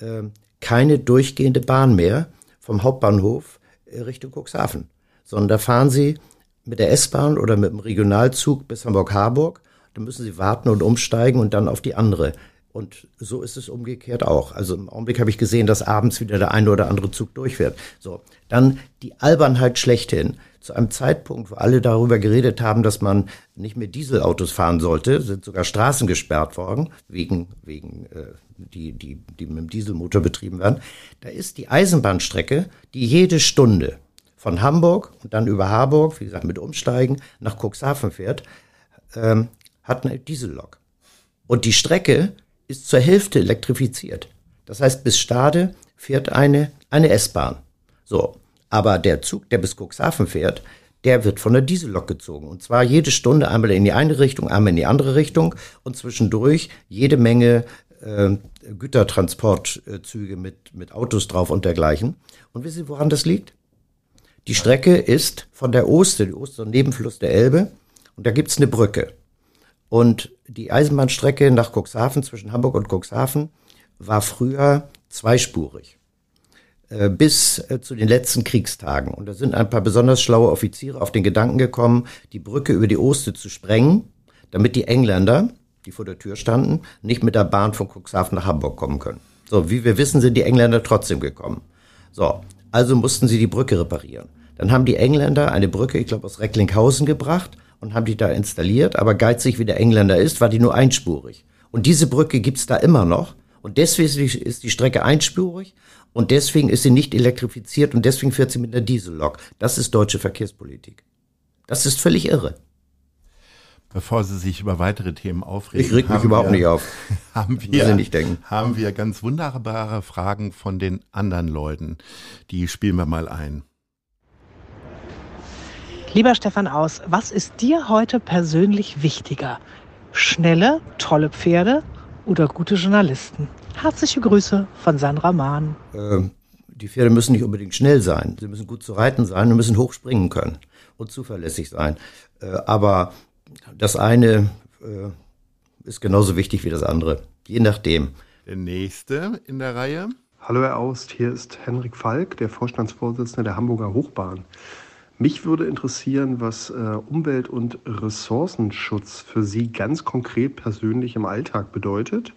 äh, keine durchgehende Bahn mehr vom Hauptbahnhof äh, Richtung Cuxhaven, sondern da fahren sie mit der S-Bahn oder mit dem Regionalzug bis Hamburg-Harburg dann müssen sie warten und umsteigen und dann auf die andere. Und so ist es umgekehrt auch. Also im Augenblick habe ich gesehen, dass abends wieder der eine oder andere Zug durchfährt. So, dann die Albernheit schlechthin. Zu einem Zeitpunkt, wo alle darüber geredet haben, dass man nicht mehr Dieselautos fahren sollte, sind sogar Straßen gesperrt worden, wegen, wegen äh, die, die, die mit dem Dieselmotor betrieben werden. Da ist die Eisenbahnstrecke, die jede Stunde von Hamburg und dann über Harburg, wie gesagt, mit Umsteigen nach Cuxhaven fährt, ähm, hat eine Diesellok. Und die Strecke ist zur Hälfte elektrifiziert. Das heißt, bis Stade fährt eine, eine S-Bahn. So. Aber der Zug, der bis Cuxhaven fährt, der wird von der Diesellok gezogen. Und zwar jede Stunde einmal in die eine Richtung, einmal in die andere Richtung und zwischendurch jede Menge äh, Gütertransportzüge mit, mit Autos drauf und dergleichen. Und wissen Sie, woran das liegt? Die Strecke ist von der Oste, die Oster Nebenfluss der Elbe, und da gibt's eine Brücke. Und die Eisenbahnstrecke nach Cuxhaven zwischen Hamburg und Cuxhaven war früher zweispurig. Äh, bis äh, zu den letzten Kriegstagen. Und da sind ein paar besonders schlaue Offiziere auf den Gedanken gekommen, die Brücke über die Oste zu sprengen, damit die Engländer, die vor der Tür standen, nicht mit der Bahn von Cuxhaven nach Hamburg kommen können. So, wie wir wissen, sind die Engländer trotzdem gekommen. So, also mussten sie die Brücke reparieren. Dann haben die Engländer eine Brücke, ich glaube, aus Recklinghausen gebracht und haben die da installiert. Aber geizig wie der Engländer ist, war die nur einspurig. Und diese Brücke gibt's da immer noch. Und deswegen ist die Strecke einspurig und deswegen ist sie nicht elektrifiziert und deswegen fährt sie mit einer Diesellok. Das ist deutsche Verkehrspolitik. Das ist völlig irre. Bevor Sie sich über weitere Themen aufregen. Ich reg mich überhaupt wir, nicht auf. Haben wir, nicht denken. haben wir ganz wunderbare Fragen von den anderen Leuten. Die spielen wir mal ein. Lieber Stefan Aus, was ist dir heute persönlich wichtiger? Schnelle, tolle Pferde oder gute Journalisten? Herzliche Grüße von Sandra Mahn. Ähm, die Pferde müssen nicht unbedingt schnell sein. Sie müssen gut zu reiten sein und müssen hoch springen können und zuverlässig sein. Äh, aber das eine äh, ist genauso wichtig wie das andere. Je nachdem. Der nächste in der Reihe. Hallo Herr Aust, hier ist Henrik Falk, der Vorstandsvorsitzende der Hamburger Hochbahn. Mich würde interessieren, was äh, Umwelt- und Ressourcenschutz für Sie ganz konkret persönlich im Alltag bedeutet.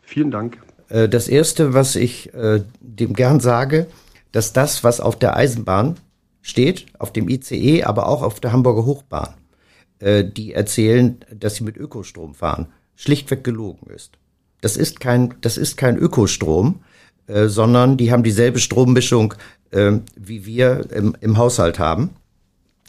Vielen Dank. Äh, das Erste, was ich äh, dem gern sage, dass das, was auf der Eisenbahn steht, auf dem ICE, aber auch auf der Hamburger Hochbahn, äh, die erzählen, dass sie mit Ökostrom fahren, schlichtweg gelogen ist. Das ist kein, das ist kein Ökostrom, äh, sondern die haben dieselbe Strommischung, äh, wie wir im, im Haushalt haben.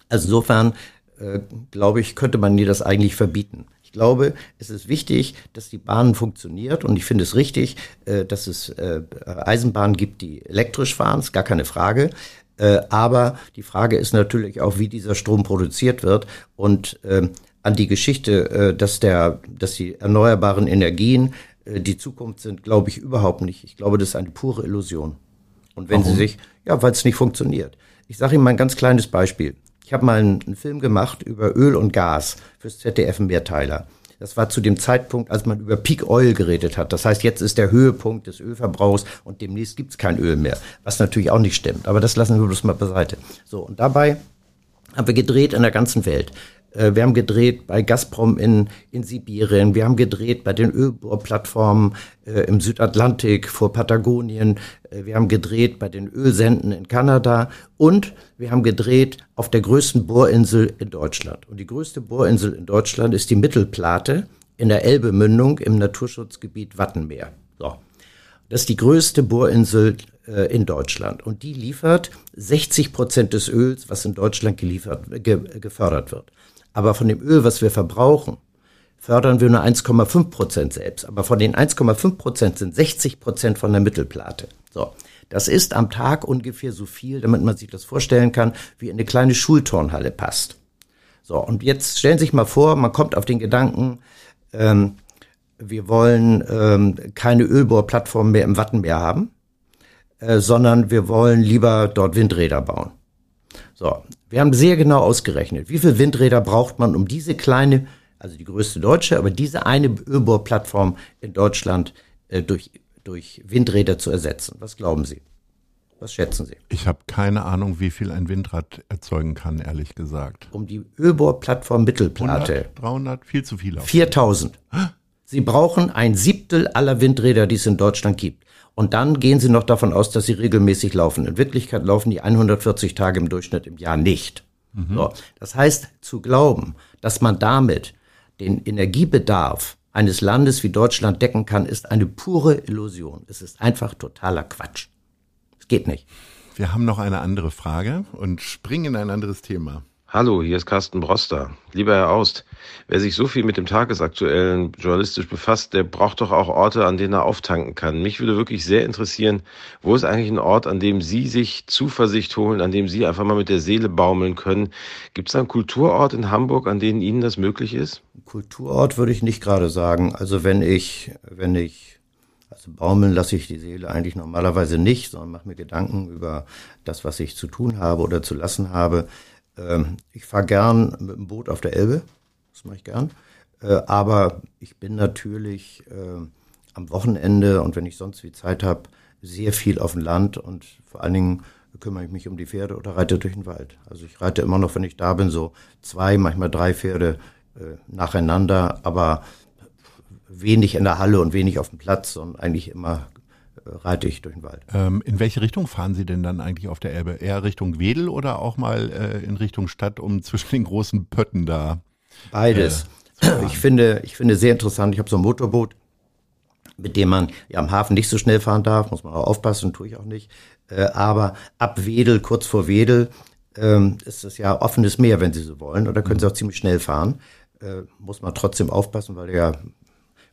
Also insofern, äh, glaube ich, könnte man dir das eigentlich verbieten. Ich glaube, es ist wichtig, dass die Bahn funktioniert und ich finde es richtig, äh, dass es äh, Eisenbahnen gibt, die elektrisch fahren, ist gar keine Frage. Aber die Frage ist natürlich auch, wie dieser Strom produziert wird und ähm, an die Geschichte, dass der, dass die erneuerbaren Energien die Zukunft sind, glaube ich überhaupt nicht. Ich glaube, das ist eine pure Illusion. Und wenn Warum? Sie sich, ja, weil es nicht funktioniert. Ich sage Ihnen mal ein ganz kleines Beispiel. Ich habe mal einen, einen, Film gemacht über Öl und Gas fürs ZDF Mehrteiler. Das war zu dem Zeitpunkt, als man über Peak Oil geredet hat. Das heißt, jetzt ist der Höhepunkt des Ölverbrauchs und demnächst gibt's kein Öl mehr. Was natürlich auch nicht stimmt. Aber das lassen wir bloß mal beiseite. So, und dabei haben wir gedreht in der ganzen Welt. Äh, wir haben gedreht bei Gazprom in, in Sibirien. Wir haben gedreht bei den Ölbohrplattformen äh, im Südatlantik vor Patagonien. Äh, wir haben gedreht bei den Ölsenden in Kanada. Und wir haben gedreht auf der größten Bohrinsel in Deutschland. Und die größte Bohrinsel in Deutschland ist die Mittelplate in der Elbemündung im Naturschutzgebiet Wattenmeer. So. Das ist die größte Bohrinsel äh, in Deutschland. Und die liefert 60 Prozent des Öls, was in Deutschland geliefert, ge, gefördert wird. Aber von dem Öl, was wir verbrauchen, fördern wir nur 1,5 Prozent selbst. Aber von den 1,5 Prozent sind 60 Prozent von der Mittelplate. So. Das ist am Tag ungefähr so viel, damit man sich das vorstellen kann, wie in eine kleine Schulturnhalle passt. So. Und jetzt stellen Sie sich mal vor, man kommt auf den Gedanken, ähm, wir wollen ähm, keine Ölbohrplattform mehr im Wattenmeer haben, äh, sondern wir wollen lieber dort Windräder bauen. So, wir haben sehr genau ausgerechnet, wie viele Windräder braucht man, um diese kleine, also die größte deutsche, aber diese eine Ölbohrplattform in Deutschland äh, durch, durch Windräder zu ersetzen. Was glauben Sie? Was schätzen Sie? Ich habe keine Ahnung, wie viel ein Windrad erzeugen kann, ehrlich gesagt. Um die Ölbohrplattform Mittelplatte. 100, 300, viel zu viel. 4000. Sie brauchen ein Siebtel aller Windräder, die es in Deutschland gibt. Und dann gehen Sie noch davon aus, dass sie regelmäßig laufen. In Wirklichkeit laufen die 140 Tage im Durchschnitt im Jahr nicht. Mhm. So. Das heißt, zu glauben, dass man damit den Energiebedarf eines Landes wie Deutschland decken kann, ist eine pure Illusion. Es ist einfach totaler Quatsch. Es geht nicht. Wir haben noch eine andere Frage und springen in ein anderes Thema. Hallo, hier ist Carsten Broster. Lieber Herr Aust, wer sich so viel mit dem Tagesaktuellen journalistisch befasst, der braucht doch auch Orte, an denen er auftanken kann. Mich würde wirklich sehr interessieren, wo ist eigentlich ein Ort, an dem Sie sich Zuversicht holen, an dem Sie einfach mal mit der Seele baumeln können? Gibt es einen Kulturort in Hamburg, an dem Ihnen das möglich ist? Kulturort würde ich nicht gerade sagen. Also wenn ich, wenn ich also baumeln lasse ich die Seele eigentlich normalerweise nicht, sondern mache mir Gedanken über das, was ich zu tun habe oder zu lassen habe. Ähm, ich fahre gern mit dem Boot auf der Elbe, das mache ich gern. Äh, aber ich bin natürlich äh, am Wochenende und wenn ich sonst wie Zeit habe, sehr viel auf dem Land und vor allen Dingen kümmere ich mich um die Pferde oder reite durch den Wald. Also ich reite immer noch, wenn ich da bin, so zwei, manchmal drei Pferde äh, nacheinander, aber wenig in der Halle und wenig auf dem Platz, sondern eigentlich immer reite ich durch den Wald. Ähm, in welche Richtung fahren Sie denn dann eigentlich auf der Elbe? Eher Richtung Wedel oder auch mal äh, in Richtung Stadt, um zwischen den großen Pötten da? Beides. Äh, ich finde, ich finde sehr interessant. Ich habe so ein Motorboot, mit dem man ja am Hafen nicht so schnell fahren darf, muss man auch aufpassen, tue ich auch nicht. Äh, aber ab Wedel, kurz vor Wedel, ähm, ist es ja offenes Meer, wenn Sie so wollen, oder können Sie auch ziemlich schnell fahren. Äh, muss man trotzdem aufpassen, weil ja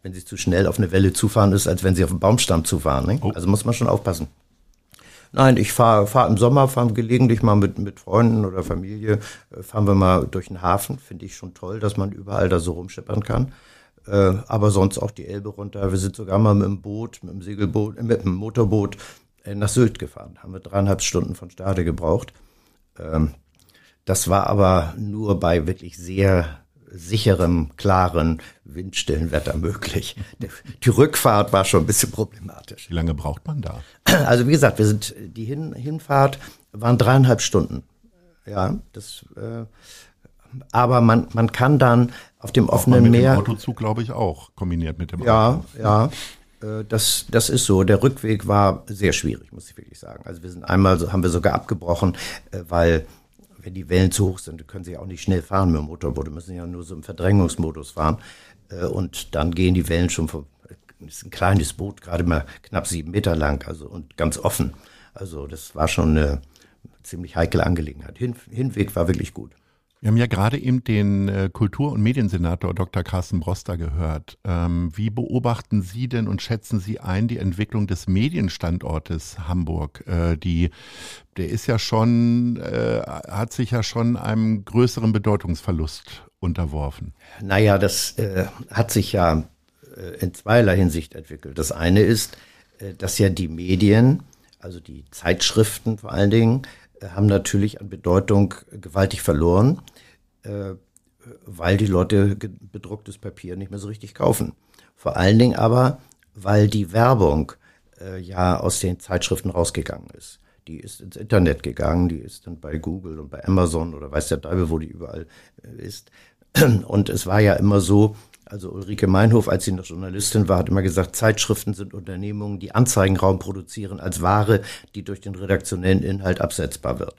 wenn sie zu schnell auf eine Welle zufahren ist, als wenn sie auf einen Baumstamm zufahren. Ne? Oh. Also muss man schon aufpassen. Nein, ich fahre fahr im Sommer, fahre gelegentlich mal mit, mit Freunden oder Familie, äh, fahren wir mal durch den Hafen. Finde ich schon toll, dass man überall da so rumschippern kann. Äh, aber sonst auch die Elbe runter. Wir sind sogar mal mit dem Boot, mit dem Segelboot, äh, mit dem Motorboot äh, nach Sylt gefahren. Haben wir dreieinhalb Stunden von Stade gebraucht. Ähm, das war aber nur bei wirklich sehr sicherem, klaren, windstillen Wetter möglich. Die Rückfahrt war schon ein bisschen problematisch. Wie lange braucht man da? Also wie gesagt, wir sind die Hin Hinfahrt waren dreieinhalb Stunden. Ja, das. Äh, aber man man kann dann auf dem offenen mit Meer. Mit dem Autozug glaube ich auch kombiniert mit dem. Ja, Auto. ja. Äh, das, das ist so. Der Rückweg war sehr schwierig, muss ich wirklich sagen. Also wir sind einmal, haben wir sogar abgebrochen, äh, weil wenn die Wellen zu hoch sind, können sie auch nicht schnell fahren mit dem Motorboot. Müssen ja nur so im Verdrängungsmodus fahren. Äh, und dann gehen die Wellen schon ist ein kleines Boot, gerade mal knapp sieben Meter lang, also und ganz offen. Also das war schon eine ziemlich heikle Angelegenheit. Hin, Hinweg war wirklich gut. Wir haben ja gerade eben den äh, Kultur- und Mediensenator Dr. Carsten Broster gehört. Ähm, wie beobachten Sie denn und schätzen Sie ein die Entwicklung des Medienstandortes Hamburg? Äh, die, der ist ja schon, äh, hat sich ja schon einem größeren Bedeutungsverlust unterworfen. Naja, das hat sich ja in zweierlei Hinsicht entwickelt. Das eine ist, dass ja die Medien, also die Zeitschriften vor allen Dingen, haben natürlich an Bedeutung gewaltig verloren, äh, weil die Leute bedrucktes Papier nicht mehr so richtig kaufen. Vor allen Dingen aber, weil die Werbung äh, ja aus den Zeitschriften rausgegangen ist. Die ist ins Internet gegangen, die ist dann bei Google und bei Amazon oder weiß der Teufel, wo die überall ist. Und es war ja immer so, also Ulrike Meinhof, als sie noch Journalistin war, hat immer gesagt, Zeitschriften sind Unternehmungen, die Anzeigenraum produzieren als Ware, die durch den redaktionellen Inhalt absetzbar wird.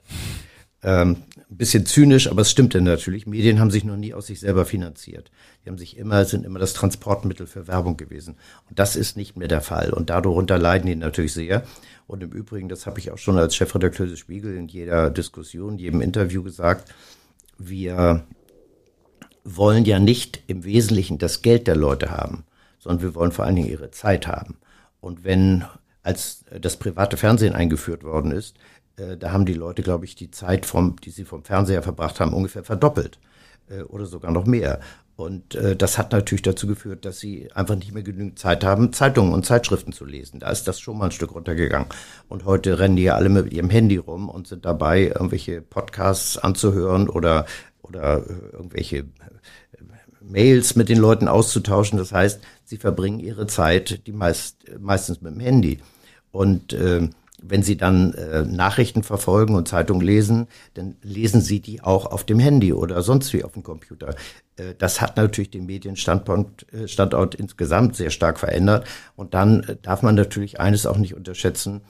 Ähm, ein bisschen zynisch, aber es stimmt denn natürlich. Medien haben sich noch nie aus sich selber finanziert. Die haben sich immer, sind immer das Transportmittel für Werbung gewesen. Und das ist nicht mehr der Fall. Und darunter leiden die natürlich sehr. Und im Übrigen, das habe ich auch schon als Chefredakteur des Spiegel in jeder Diskussion, jedem Interview gesagt, wir wollen ja nicht im Wesentlichen das Geld der Leute haben, sondern wir wollen vor allen Dingen ihre Zeit haben. Und wenn als das private Fernsehen eingeführt worden ist, äh, da haben die Leute, glaube ich, die Zeit, vom, die sie vom Fernseher verbracht haben, ungefähr verdoppelt äh, oder sogar noch mehr. Und äh, das hat natürlich dazu geführt, dass sie einfach nicht mehr genügend Zeit haben, Zeitungen und Zeitschriften zu lesen. Da ist das schon mal ein Stück runtergegangen. Und heute rennen die ja alle mit ihrem Handy rum und sind dabei, irgendwelche Podcasts anzuhören oder, oder äh, irgendwelche Mails mit den Leuten auszutauschen. Das heißt, sie verbringen ihre Zeit die meist, meistens mit dem Handy. Und äh, wenn Sie dann äh, Nachrichten verfolgen und Zeitungen lesen, dann lesen Sie die auch auf dem Handy oder sonst wie auf dem Computer. Äh, das hat natürlich den Medienstandpunkt äh, insgesamt sehr stark verändert. Und dann äh, darf man natürlich eines auch nicht unterschätzen,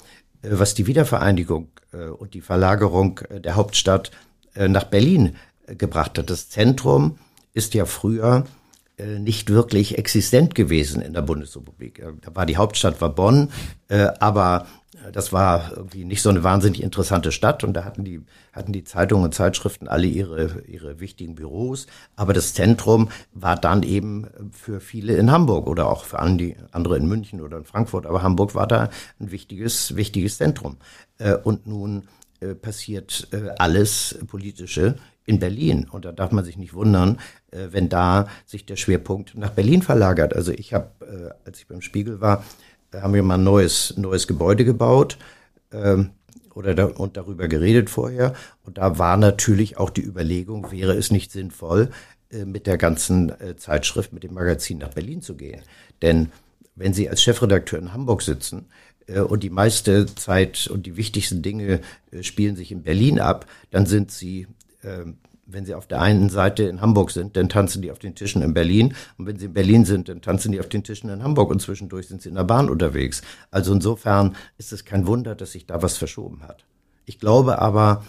äh, was die Wiedervereinigung äh, und die Verlagerung äh, der Hauptstadt äh, nach Berlin äh, gebracht hat. Das Zentrum ist ja früher äh, nicht wirklich existent gewesen in der Bundesrepublik. Äh, da war die Hauptstadt war Bonn, äh, aber das war irgendwie nicht so eine wahnsinnig interessante Stadt und da hatten die hatten die Zeitungen und Zeitschriften alle ihre ihre wichtigen Büros, aber das Zentrum war dann eben für viele in Hamburg oder auch für andere in München oder in Frankfurt, aber Hamburg war da ein wichtiges wichtiges Zentrum und nun passiert alles politische in Berlin. Und da darf man sich nicht wundern, äh, wenn da sich der Schwerpunkt nach Berlin verlagert. Also ich habe, äh, als ich beim Spiegel war, äh, haben wir mal ein neues, neues Gebäude gebaut ähm, oder da, und darüber geredet vorher. Und da war natürlich auch die Überlegung, wäre es nicht sinnvoll, äh, mit der ganzen äh, Zeitschrift, mit dem Magazin nach Berlin zu gehen. Denn wenn Sie als Chefredakteur in Hamburg sitzen, äh, und die meiste Zeit und die wichtigsten Dinge spielen sich in Berlin ab, dann sind sie wenn sie auf der einen Seite in Hamburg sind, dann tanzen die auf den Tischen in Berlin. Und wenn sie in Berlin sind, dann tanzen die auf den Tischen in Hamburg und zwischendurch sind sie in der Bahn unterwegs. Also insofern ist es kein Wunder, dass sich da was verschoben hat. Ich glaube aber,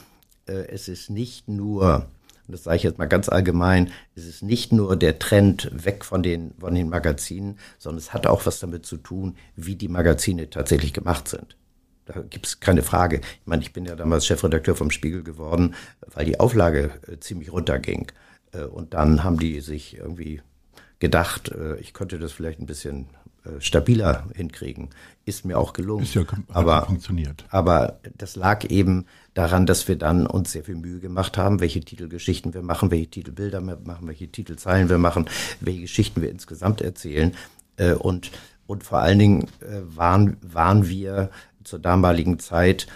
äh, es ist nicht nur, das sage ich jetzt mal ganz allgemein, es ist nicht nur der Trend weg von den, von den Magazinen, sondern es hat auch was damit zu tun, wie die Magazine tatsächlich gemacht sind. Da gibt es keine Frage. Ich meine, ich bin ja damals Chefredakteur vom Spiegel geworden, weil die Auflage äh, ziemlich runterging. Äh, und dann haben die sich irgendwie gedacht, äh, ich könnte das vielleicht ein bisschen stabiler hinkriegen. Ist mir auch gelungen. Ist ja aber, funktioniert. Aber das lag eben daran, dass wir dann uns sehr viel Mühe gemacht haben, welche Titelgeschichten wir machen, welche Titelbilder wir machen, welche Titelzeilen wir machen, welche Geschichten wir insgesamt erzählen. Äh, und, und vor allen Dingen waren, waren wir zur damaligen Zeit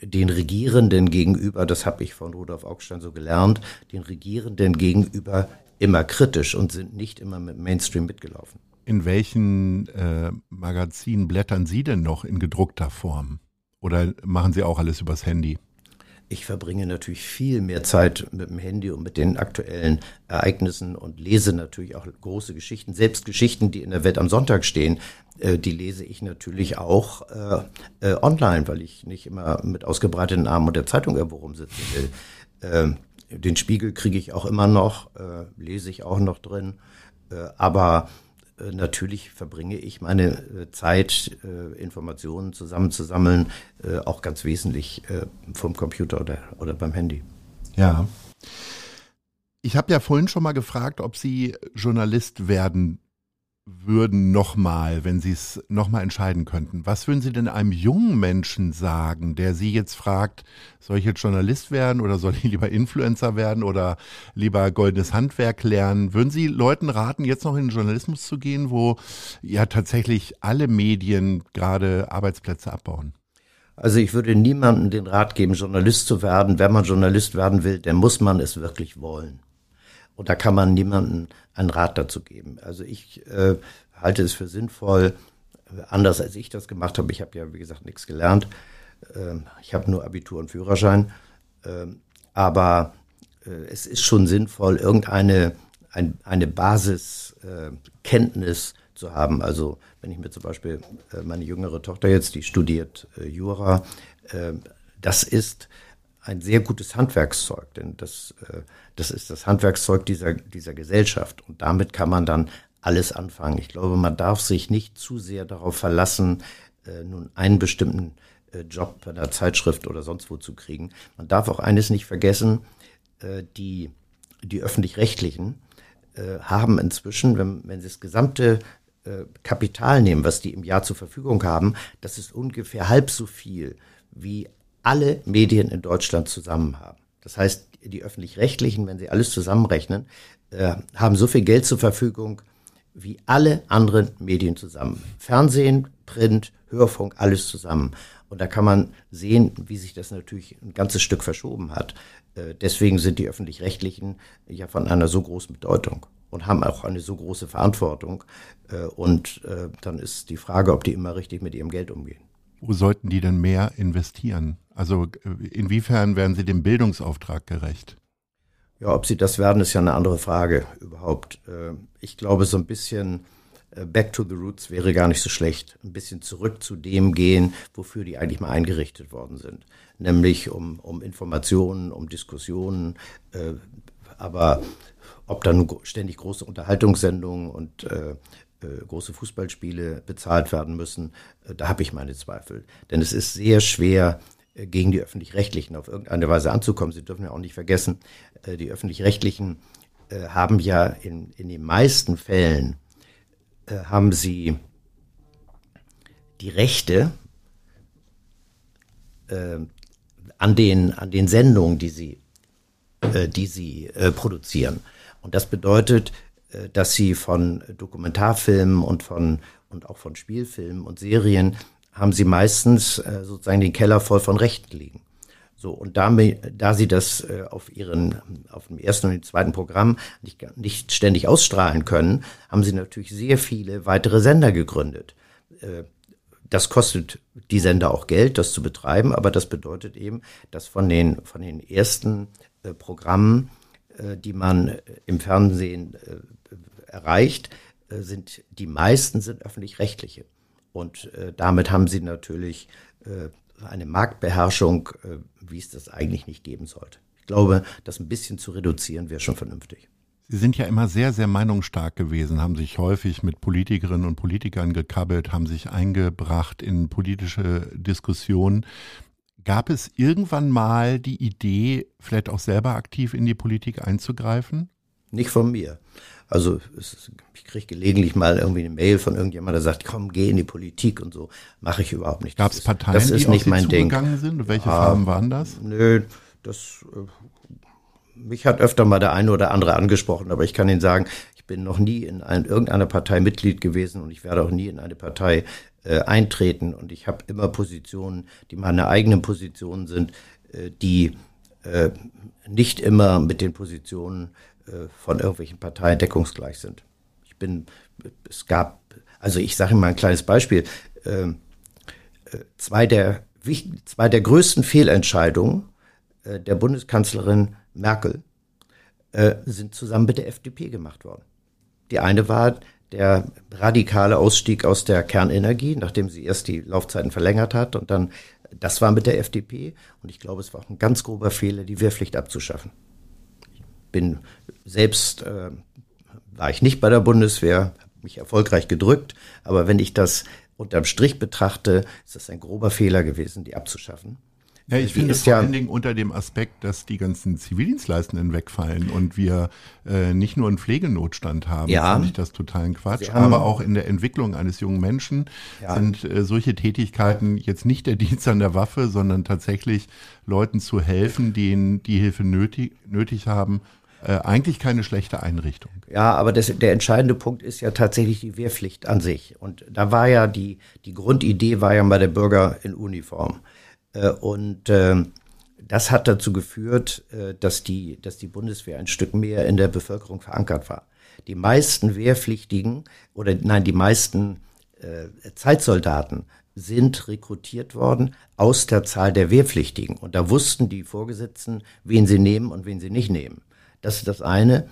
den Regierenden gegenüber, das habe ich von Rudolf Augstein so gelernt, den Regierenden gegenüber immer kritisch und sind nicht immer mit Mainstream mitgelaufen. In welchen äh, Magazinen blättern Sie denn noch in gedruckter Form? Oder machen Sie auch alles übers Handy? Ich verbringe natürlich viel mehr Zeit mit dem Handy und mit den aktuellen Ereignissen und lese natürlich auch große Geschichten, selbst Geschichten, die in der Welt am Sonntag stehen, die lese ich natürlich auch äh, äh, online, weil ich nicht immer mit ausgebreiteten Armen und der Zeitung irgendwo rumsitzen will. Ähm, den Spiegel kriege ich auch immer noch, äh, lese ich auch noch drin. Äh, aber äh, natürlich verbringe ich meine äh, Zeit, äh, Informationen zusammenzusammeln, auch ganz wesentlich vom Computer oder, oder beim Handy. Ja. Ich habe ja vorhin schon mal gefragt, ob Sie Journalist werden würden nochmal, wenn Sie es nochmal entscheiden könnten. Was würden Sie denn einem jungen Menschen sagen, der Sie jetzt fragt, soll ich jetzt Journalist werden oder soll ich lieber Influencer werden oder lieber goldenes Handwerk lernen? Würden Sie Leuten raten, jetzt noch in den Journalismus zu gehen, wo ja tatsächlich alle Medien gerade Arbeitsplätze abbauen? Also ich würde niemandem den Rat geben, Journalist zu werden. Wenn man Journalist werden will, dann muss man es wirklich wollen. Und da kann man niemandem einen Rat dazu geben. Also ich äh, halte es für sinnvoll, äh, anders als ich das gemacht habe. Ich habe ja, wie gesagt, nichts gelernt. Ähm, ich habe nur Abitur und Führerschein. Ähm, aber äh, es ist schon sinnvoll, irgendeine ein, eine Basiskenntnis äh, zu haben. Also wenn ich mir zum Beispiel äh, meine jüngere Tochter jetzt, die studiert äh, Jura, das ist ein sehr gutes Handwerkszeug, denn das, äh, das ist das Handwerkszeug dieser, dieser Gesellschaft und damit kann man dann alles anfangen. Ich glaube, man darf sich nicht zu sehr darauf verlassen, äh, nun einen bestimmten äh, Job bei einer Zeitschrift oder sonst wo zu kriegen. Man darf auch eines nicht vergessen, die, die öffentlich-rechtlichen haben inzwischen, wenn, wenn sie das gesamte Kapital nehmen, was die im Jahr zur Verfügung haben, das ist ungefähr halb so viel wie alle Medien in Deutschland zusammen haben. Das heißt, die öffentlich-rechtlichen, wenn sie alles zusammenrechnen, äh, haben so viel Geld zur Verfügung wie alle anderen Medien zusammen. Fernsehen, Print, Hörfunk, alles zusammen. Und da kann man sehen, wie sich das natürlich ein ganzes Stück verschoben hat. Äh, deswegen sind die öffentlich-rechtlichen ja von einer so großen Bedeutung und haben auch eine so große Verantwortung. Äh, und äh, dann ist die Frage, ob die immer richtig mit ihrem Geld umgehen. Wo sollten die denn mehr investieren? Also äh, inwiefern werden sie dem Bildungsauftrag gerecht? Ja, ob sie das werden, ist ja eine andere Frage überhaupt. Äh, ich glaube, so ein bisschen äh, Back to the Roots wäre gar nicht so schlecht. Ein bisschen zurück zu dem gehen, wofür die eigentlich mal eingerichtet worden sind. Nämlich um, um Informationen, um Diskussionen. Aber ob dann ständig große Unterhaltungssendungen und große Fußballspiele bezahlt werden müssen, da habe ich meine Zweifel. Denn es ist sehr schwer, gegen die öffentlich-rechtlichen auf irgendeine Weise anzukommen. Sie dürfen ja auch nicht vergessen, die öffentlich-rechtlichen haben ja in, in den meisten Fällen haben sie die Rechte an den, an den Sendungen, die sie, die sie produzieren. Und das bedeutet, äh, dass sie von Dokumentarfilmen und von und auch von Spielfilmen und Serien haben sie meistens äh, sozusagen den Keller voll von Rechten liegen. So, und damit, da sie das äh, auf ihren, auf dem ersten und dem zweiten Programm nicht, nicht ständig ausstrahlen können, haben sie natürlich sehr viele weitere Sender gegründet. Äh, das kostet die Sender auch Geld, das zu betreiben, aber das bedeutet eben, dass von den, von den ersten äh, Programmen, äh, die man äh, im Fernsehen äh, erreicht, äh, sind die meisten sind öffentlich-rechtliche. Und äh, damit haben sie natürlich äh, eine Marktbeherrschung, äh, wie es das eigentlich nicht geben sollte. Ich glaube, das ein bisschen zu reduzieren wäre schon vernünftig. Sie sind ja immer sehr, sehr meinungsstark gewesen, haben sich häufig mit Politikerinnen und Politikern gekabbelt, haben sich eingebracht in politische Diskussionen. Gab es irgendwann mal die Idee, vielleicht auch selber aktiv in die Politik einzugreifen? Nicht von mir. Also es, ich kriege gelegentlich mal irgendwie eine Mail von irgendjemandem, der sagt, komm, geh in die Politik und so. Mache ich überhaupt nicht. Gab es Parteien, das ist die nicht mein Ding. sind? Welche ah, Farben waren das? Nö, das äh, mich hat öfter mal der eine oder andere angesprochen, aber ich kann Ihnen sagen, ich bin noch nie in ein, irgendeiner Partei Mitglied gewesen und ich werde auch nie in eine Partei äh, eintreten. Und ich habe immer Positionen, die meine eigenen Positionen sind, äh, die äh, nicht immer mit den Positionen äh, von irgendwelchen Parteien deckungsgleich sind. Ich bin, es gab, also ich sage mal ein kleines Beispiel, ähm, äh, zwei der, zwei der größten Fehlentscheidungen äh, der Bundeskanzlerin Merkel sind zusammen mit der FDP gemacht worden. Die eine war der radikale Ausstieg aus der Kernenergie, nachdem sie erst die Laufzeiten verlängert hat und dann, das war mit der FDP und ich glaube, es war auch ein ganz grober Fehler, die Wehrpflicht abzuschaffen bin selbst, äh, war ich nicht bei der Bundeswehr, mich erfolgreich gedrückt. Aber wenn ich das unterm Strich betrachte, ist das ein grober Fehler gewesen, die abzuschaffen. Ja, ich finde es vor ja, allen Dingen unter dem Aspekt, dass die ganzen Zivildienstleistenden wegfallen und wir äh, nicht nur einen Pflegenotstand haben, ja, finde ich das totalen Quatsch, aber auch in der Entwicklung eines jungen Menschen ja. sind äh, solche Tätigkeiten jetzt nicht der Dienst an der Waffe, sondern tatsächlich Leuten zu helfen, denen die Hilfe nötig, nötig haben, äh, eigentlich keine schlechte Einrichtung. Ja, aber das, der entscheidende Punkt ist ja tatsächlich die Wehrpflicht an sich. Und da war ja die, die Grundidee war ja mal der Bürger in Uniform. Äh, und ähm, das hat dazu geführt, äh, dass die, dass die Bundeswehr ein Stück mehr in der Bevölkerung verankert war. Die meisten Wehrpflichtigen oder nein, die meisten äh, Zeitsoldaten sind rekrutiert worden aus der Zahl der Wehrpflichtigen. Und da wussten die Vorgesetzten, wen sie nehmen und wen sie nicht nehmen. Das ist das eine.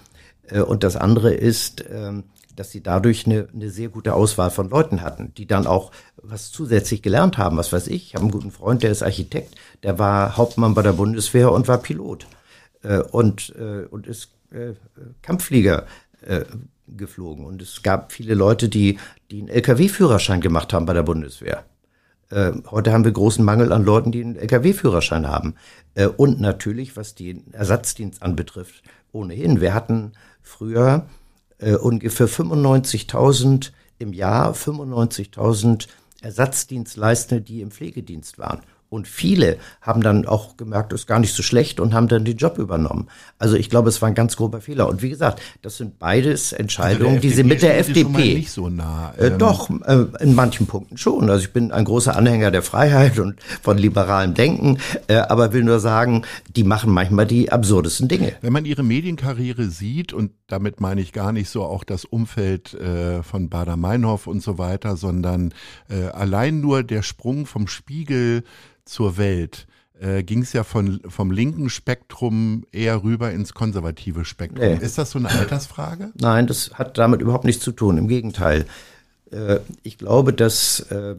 Und das andere ist, ähm, dass sie dadurch eine, eine sehr gute Auswahl von Leuten hatten, die dann auch was zusätzlich gelernt haben. Was weiß ich, ich habe einen guten Freund, der ist Architekt, der war Hauptmann bei der Bundeswehr und war Pilot äh, und, äh, und ist äh, Kampfflieger äh, geflogen. Und es gab viele Leute, die, die einen Lkw-Führerschein gemacht haben bei der Bundeswehr. Äh, heute haben wir großen Mangel an Leuten, die einen Lkw-Führerschein haben. Äh, und natürlich, was den Ersatzdienst anbetrifft, ohnehin. Wir hatten früher äh, ungefähr 95.000 im Jahr, 95.000 Ersatzdienstleister, die im Pflegedienst waren. Und viele haben dann auch gemerkt, das ist gar nicht so schlecht und haben dann den Job übernommen. Also ich glaube, es war ein ganz grober Fehler. Und wie gesagt, das sind beides Entscheidungen, also die sind mit der FDP. Nicht so nah. Äh, ähm. doch, äh, in manchen Punkten schon. Also ich bin ein großer Anhänger der Freiheit und von liberalem Denken, äh, aber will nur sagen, die machen manchmal die absurdesten Dinge. Wenn man ihre Medienkarriere sieht, und damit meine ich gar nicht so auch das Umfeld äh, von Bader-Meinhof und so weiter, sondern äh, allein nur der Sprung vom Spiegel zur Welt äh, ging es ja von, vom linken Spektrum eher rüber ins konservative Spektrum. Nee. Ist das so eine Altersfrage? Nein, das hat damit überhaupt nichts zu tun. Im Gegenteil. Äh, ich glaube, dass äh,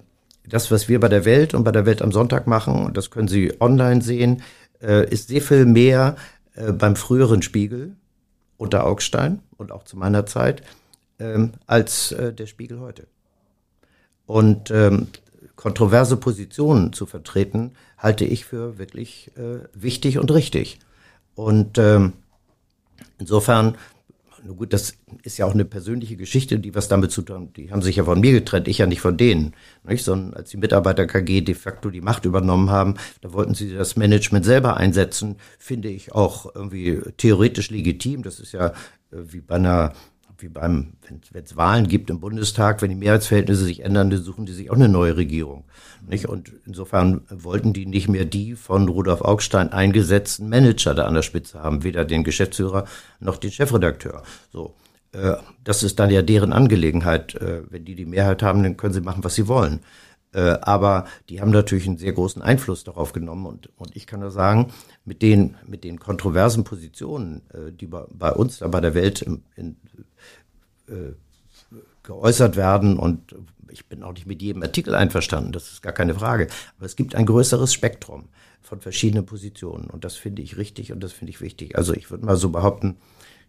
das, was wir bei der Welt und bei der Welt am Sonntag machen, und das können Sie online sehen, äh, ist sehr viel mehr äh, beim früheren Spiegel unter Augstein und auch zu meiner Zeit ähm, als äh, der Spiegel heute. Und ähm, kontroverse Positionen zu vertreten, halte ich für wirklich äh, wichtig und richtig. Und ähm, insofern, nur gut, das ist ja auch eine persönliche Geschichte, die was damit zu tun, die haben sich ja von mir getrennt, ich ja nicht von denen, nicht? sondern als die Mitarbeiter KG de facto die Macht übernommen haben, da wollten sie das Management selber einsetzen, finde ich auch irgendwie theoretisch legitim. Das ist ja äh, wie bei einer wie beim, wenn es Wahlen gibt im Bundestag, wenn die Mehrheitsverhältnisse sich ändern, dann suchen die sich auch eine neue Regierung. Nicht? Und insofern wollten die nicht mehr die von Rudolf Augstein eingesetzten Manager da an der Spitze haben, weder den Geschäftsführer noch den Chefredakteur. So. Äh, das ist dann ja deren Angelegenheit. Äh, wenn die die Mehrheit haben, dann können sie machen, was sie wollen. Äh, aber die haben natürlich einen sehr großen Einfluss darauf genommen. Und, und ich kann nur sagen, mit den, mit den kontroversen Positionen, die bei, bei uns da bei der Welt in, in äh, geäußert werden und ich bin auch nicht mit jedem Artikel einverstanden, das ist gar keine Frage. Aber es gibt ein größeres Spektrum von verschiedenen Positionen und das finde ich richtig und das finde ich wichtig. Also ich würde mal so behaupten,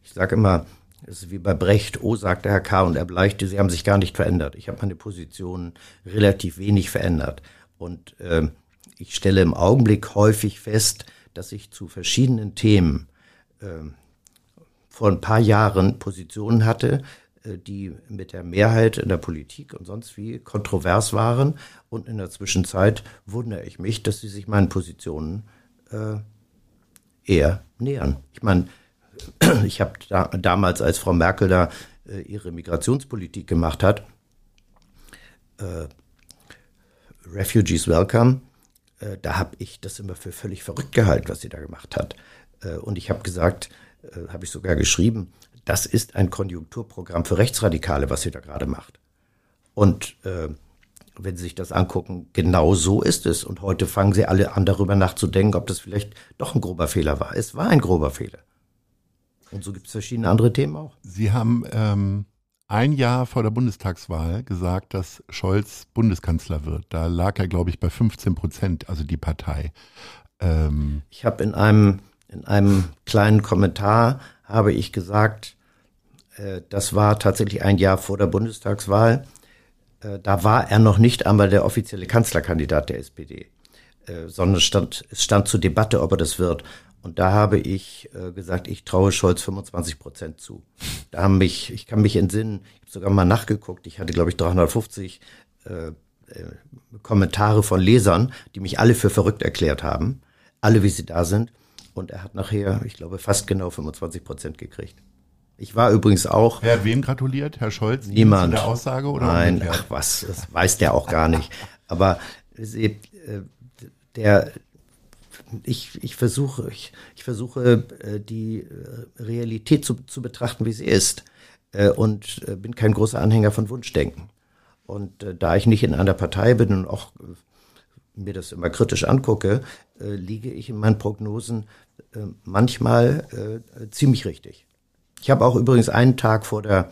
ich sage immer, es ist wie bei Brecht, oh, sagte Herr K. und er bleichte, sie haben sich gar nicht verändert. Ich habe meine Positionen relativ wenig verändert. Und äh, ich stelle im Augenblick häufig fest, dass ich zu verschiedenen Themen äh, vor ein paar Jahren Positionen hatte, äh, die mit der Mehrheit in der Politik und sonst wie kontrovers waren. Und in der Zwischenzeit wundere ich mich, dass sie sich meinen Positionen äh, eher nähern. Ich meine, ich habe da, damals, als Frau Merkel da äh, ihre Migrationspolitik gemacht hat, äh, Refugees Welcome, äh, da habe ich das immer für völlig verrückt gehalten, was sie da gemacht hat. Äh, und ich habe gesagt, habe ich sogar geschrieben, das ist ein Konjunkturprogramm für Rechtsradikale, was sie da gerade macht. Und äh, wenn Sie sich das angucken, genau so ist es. Und heute fangen Sie alle an, darüber nachzudenken, ob das vielleicht doch ein grober Fehler war. Es war ein grober Fehler. Und so gibt es verschiedene andere Themen auch. Sie haben ähm, ein Jahr vor der Bundestagswahl gesagt, dass Scholz Bundeskanzler wird. Da lag er, glaube ich, bei 15 Prozent, also die Partei. Ähm ich habe in einem, in einem kleinen Kommentar habe ich gesagt, Äh, das war tatsächlich ein Jahr vor der Bundestagswahl. Äh, da war er noch nicht einmal der offizielle Kanzlerkandidat der SPD, äh, sondern stand, es stand zur Debatte, ob er das wird. Und da habe ich gesagt, ich traue Scholz 25 Prozent zu. Da haben mich, ich kann mich entsinnen, ich habe sogar mal nachgeguckt, ich hatte, glaube ich, 350 äh, Kommentare von Lesern, die mich alle für verrückt erklärt haben. Alle, wie sie da sind. Und er hat nachher, ich glaube, fast genau 25 Prozent gekriegt. Ich war übrigens auch. Wer hat wem gratuliert? Herr Scholz? Niemand. Zu der Aussage oder? Nein, umgekehrt? ach was, das weiß der auch gar nicht. Aber äh, der, ich, ich versuche, ich, ich versuche, äh, die äh, Realität zu, zu betrachten, wie sie ist. Und bin kein großer Anhänger von Wunschdenken. Und da ich nicht in einer Partei bin und auch mir das immer kritisch angucke, liege ich in meinen Prognosen manchmal ziemlich richtig. Ich habe auch übrigens einen Tag vor der,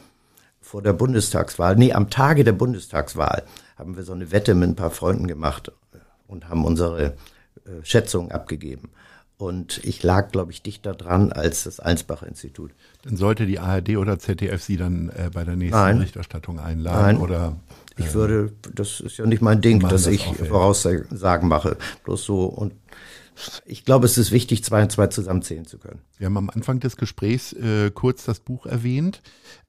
vor der Bundestagswahl, nee, am Tage der Bundestagswahl haben wir so eine Wette mit ein paar Freunden gemacht und haben unsere äh, Schätzungen abgegeben. Und ich lag, glaube ich, dichter dran als das Einsbach-Institut. Dann sollte die ARD oder ZDF Sie dann äh, bei der nächsten Nein. Berichterstattung einladen? Nein. Oder, äh, ich würde, das ist ja nicht mein Ding, dass das ich Voraussagen mache. Bloß so. Und ich glaube, es ist wichtig, zwei und zwei zusammenzählen zu können. Wir haben am Anfang des Gesprächs äh, kurz das Buch erwähnt,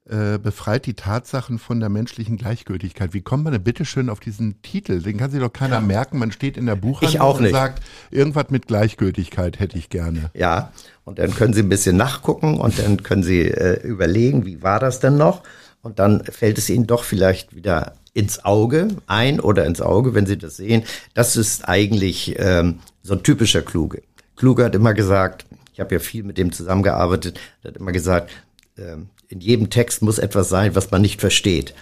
äh, befreit die Tatsachen von der menschlichen Gleichgültigkeit. Wie kommt man denn bitte schön auf diesen Titel? Den kann sich doch keiner merken. Man steht in der Buchhandlung und sagt, irgendwas mit Gleichgültigkeit hätte ich gerne. Ja, und dann können Sie ein bisschen nachgucken und dann können Sie äh, überlegen, wie war das denn noch? Und dann fällt es Ihnen doch vielleicht wieder ins Auge, ein oder ins Auge, wenn Sie das sehen. Das ist eigentlich ähm, so ein typischer Kluge. Kluge hat immer gesagt, ich habe ja viel mit dem zusammengearbeitet, hat immer gesagt, ähm, in jedem Text muss etwas sein, was man nicht versteht.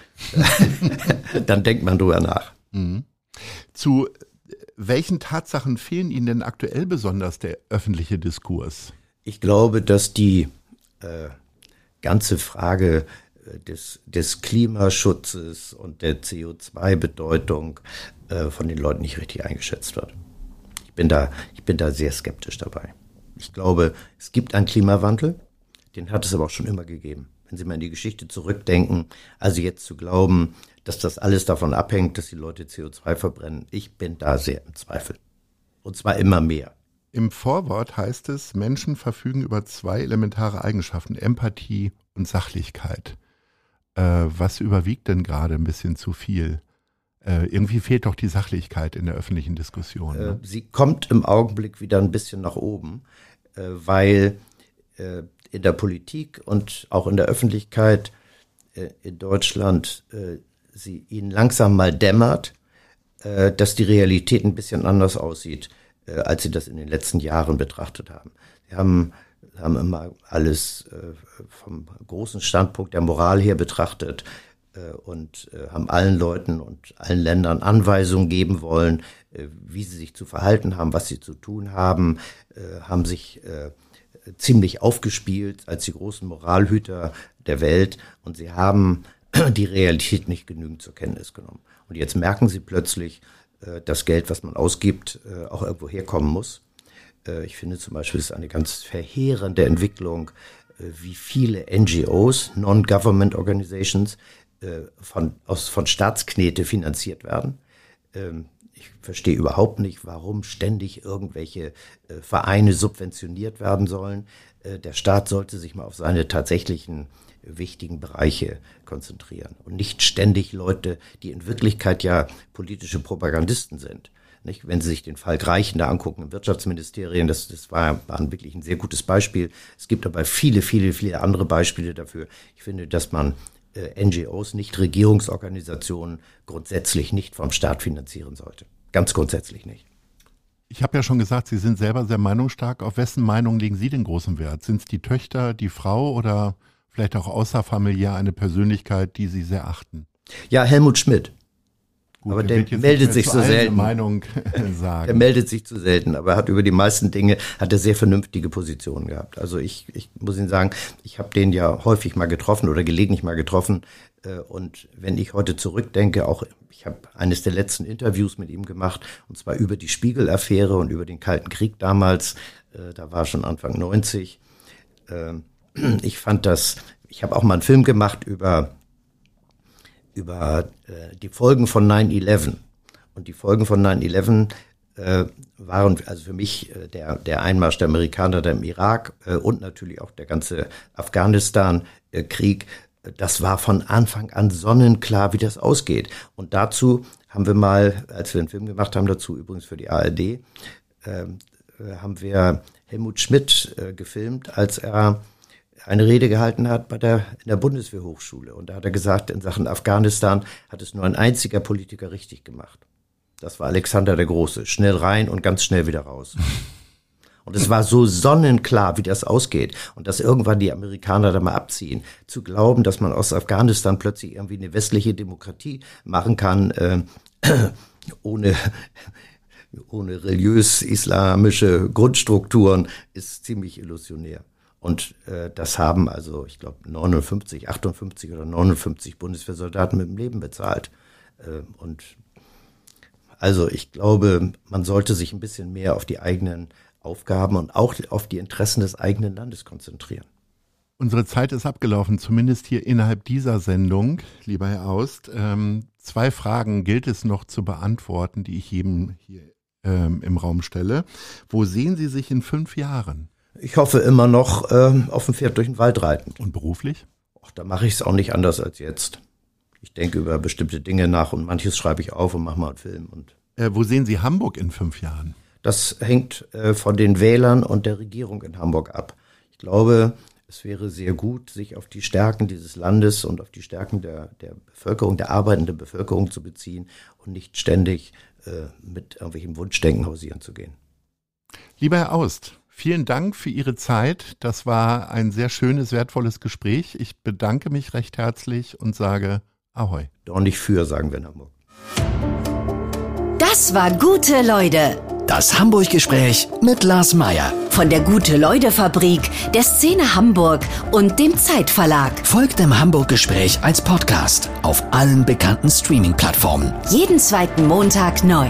Dann denkt man drüber nach. Mhm. Zu welchen Tatsachen fehlen Ihnen denn aktuell besonders der öffentliche Diskurs? Ich glaube, dass die äh, ganze Frage äh, des, des Klimaschutzes und der CO2-Bedeutung äh, von den Leuten nicht richtig eingeschätzt wird. Ich bin da, ich bin da sehr skeptisch dabei. Ich glaube, es gibt einen Klimawandel, den hat es aber auch schon immer gegeben. Wenn Sie mal in die Geschichte zurückdenken, also jetzt zu glauben, dass das alles davon abhängt, dass die Leute CO2 verbrennen, ich bin da sehr im Zweifel. Und zwar immer mehr. Im Vorwort heißt es, Menschen verfügen über zwei elementare Eigenschaften, Empathie und Sachlichkeit. Äh, was überwiegt denn gerade ein bisschen zu viel? Äh, irgendwie fehlt doch die Sachlichkeit in der öffentlichen Diskussion. Ne? Äh, sie kommt im Augenblick wieder ein bisschen nach oben, äh, weil äh, in der Politik und auch in der Öffentlichkeit in Deutschland sie ihnen langsam mal dämmert, dass die Realität ein bisschen anders aussieht, als sie das in den letzten Jahren betrachtet haben. Sie haben haben immer alles äh, vom großen Standpunkt der Moral her betrachtet äh, und äh, haben allen Leuten und allen Ländern Anweisungen geben wollen, wie sie sich zu verhalten haben, was sie zu tun haben, haben sich ziemlich aufgespielt als die großen Moralhüter der Welt und sie haben die Realität nicht genügend zur Kenntnis genommen. Und jetzt merken sie plötzlich, das Geld, was man ausgibt, auch irgendwo herkommen muss. Äh, ich finde zum Beispiel, es ist eine ganz verheerende Entwicklung, äh, wie viele NGOs, Non-Government Organizations, äh, von, aus, von Staatsknete finanziert werden. Ähm, ich verstehe überhaupt nicht, warum ständig irgendwelche Vereine subventioniert werden sollen. Der Staat sollte sich mal auf seine tatsächlichen wichtigen Bereiche konzentrieren und nicht ständig Leute, die in Wirklichkeit ja politische Propagandisten sind, nicht? Wenn Sie sich den Fall Greichen da angucken im Wirtschaftsministerium, das, das war, war wirklich ein sehr gutes Beispiel. Es gibt aber viele, viele, viele andere Beispiele dafür. Ich finde, dass man äh, NGOs, nicht Regierungsorganisationen, grundsätzlich nicht vom Staat finanzieren sollte. Ganz grundsätzlich nicht. Ich habe ja schon gesagt, Sie sind selber sehr meinungsstark. Auf wessen Meinung legen Sie den großen Wert? Sind es die Töchter, die Frau oder vielleicht auch außerfamiliär eine Persönlichkeit, die Sie sehr achten? Ja, Helmut Schmidt. Gut, aber der meldet sich so selten. Meinung sagen. Der meldet sich zu selten, aber hat über die meisten Dinge hat er sehr vernünftige Positionen gehabt. Also ich, ich muss Ihnen sagen, ich habe den ja häufig mal getroffen oder gelegentlich mal getroffen. Äh, und wenn ich heute zurückdenke, auch ich habe eines der letzten Interviews mit ihm gemacht, und zwar über die Spiegel-Affäre und über den Kalten Krieg damals. Äh, da war schon Anfang 90. Ähm, ich fand das ich habe auch mal einen Film gemacht über, über äh, die Folgen von 9-11. Und die Folgen von 9-11 äh, waren also für mich äh, der, der Einmarsch der Amerikaner im Irak äh, und natürlich auch der ganze Afghanistan-Krieg. Das war von Anfang an sonnenklar, wie das ausgeht. Und dazu haben wir mal, als wir einen Film gemacht haben, dazu übrigens für die ARD, äh, äh, haben wir Helmut Schmidt äh, gefilmt, als er eine Rede gehalten hat bei der, in der Bundeswehrhochschule. Und da hat er gesagt, in Sachen Afghanistan hat es nur ein einziger Politiker richtig gemacht. Das war Alexander der Große. Schnell rein und ganz schnell wieder raus. Und es war so sonnenklar, wie das ausgeht. Und dass irgendwann die Amerikaner da mal abziehen. Zu glauben, dass man aus Afghanistan plötzlich irgendwie eine westliche Demokratie machen kann, äh, ohne, ohne religiös-islamische Grundstrukturen, ist ziemlich illusionär. Und äh, das haben also, ich glaube, 59, 58 oder 59 Bundeswehrsoldaten mit dem Leben bezahlt. Äh, und also ich glaube, man sollte sich ein bisschen mehr auf die eigenen Aufgaben und auch auf die Interessen des eigenen Landes konzentrieren. Unsere Zeit ist abgelaufen, zumindest hier innerhalb dieser Sendung, lieber Herr Aust. Ähm, zwei Fragen gilt es noch zu beantworten, die ich jedem hier ähm, im Raum stelle. Wo sehen Sie sich in fünf Jahren? Ich hoffe immer noch ähm, auf dem Pferd durch den Wald reiten. Und beruflich? Ach, da mache ich es auch nicht anders als jetzt ich denke über bestimmte Dinge nach und manches schreibe ich auf und mache mal einen Film. Und äh, wo sehen Sie Hamburg in fünf Jahren? Das hängt äh, von den Wählern und der Regierung in Hamburg ab. Ich glaube, es wäre sehr gut, sich auf die Stärken dieses Landes und auf die Stärken der, der Bevölkerung, der arbeitenden Bevölkerung zu beziehen und nicht ständig äh, mit irgendwelchen Wunschdenken hausieren zu gehen. Lieber Herr Aust, vielen Dank für Ihre Zeit. Das war ein sehr schönes, wertvolles Gespräch. Ich bedanke mich recht herzlich und sage Ahoi. Doch nicht für, sagen wir in Hamburg. Das war gute Leute. Das Hamburg-Gespräch mit Lars Meier. Von der Gute-Leute-Fabrik, der Szene Hamburg und dem Zeitverlag. Folgt dem Hamburg-Gespräch als Podcast auf allen bekannten Streaming-Plattformen. Jeden zweiten Montag neu.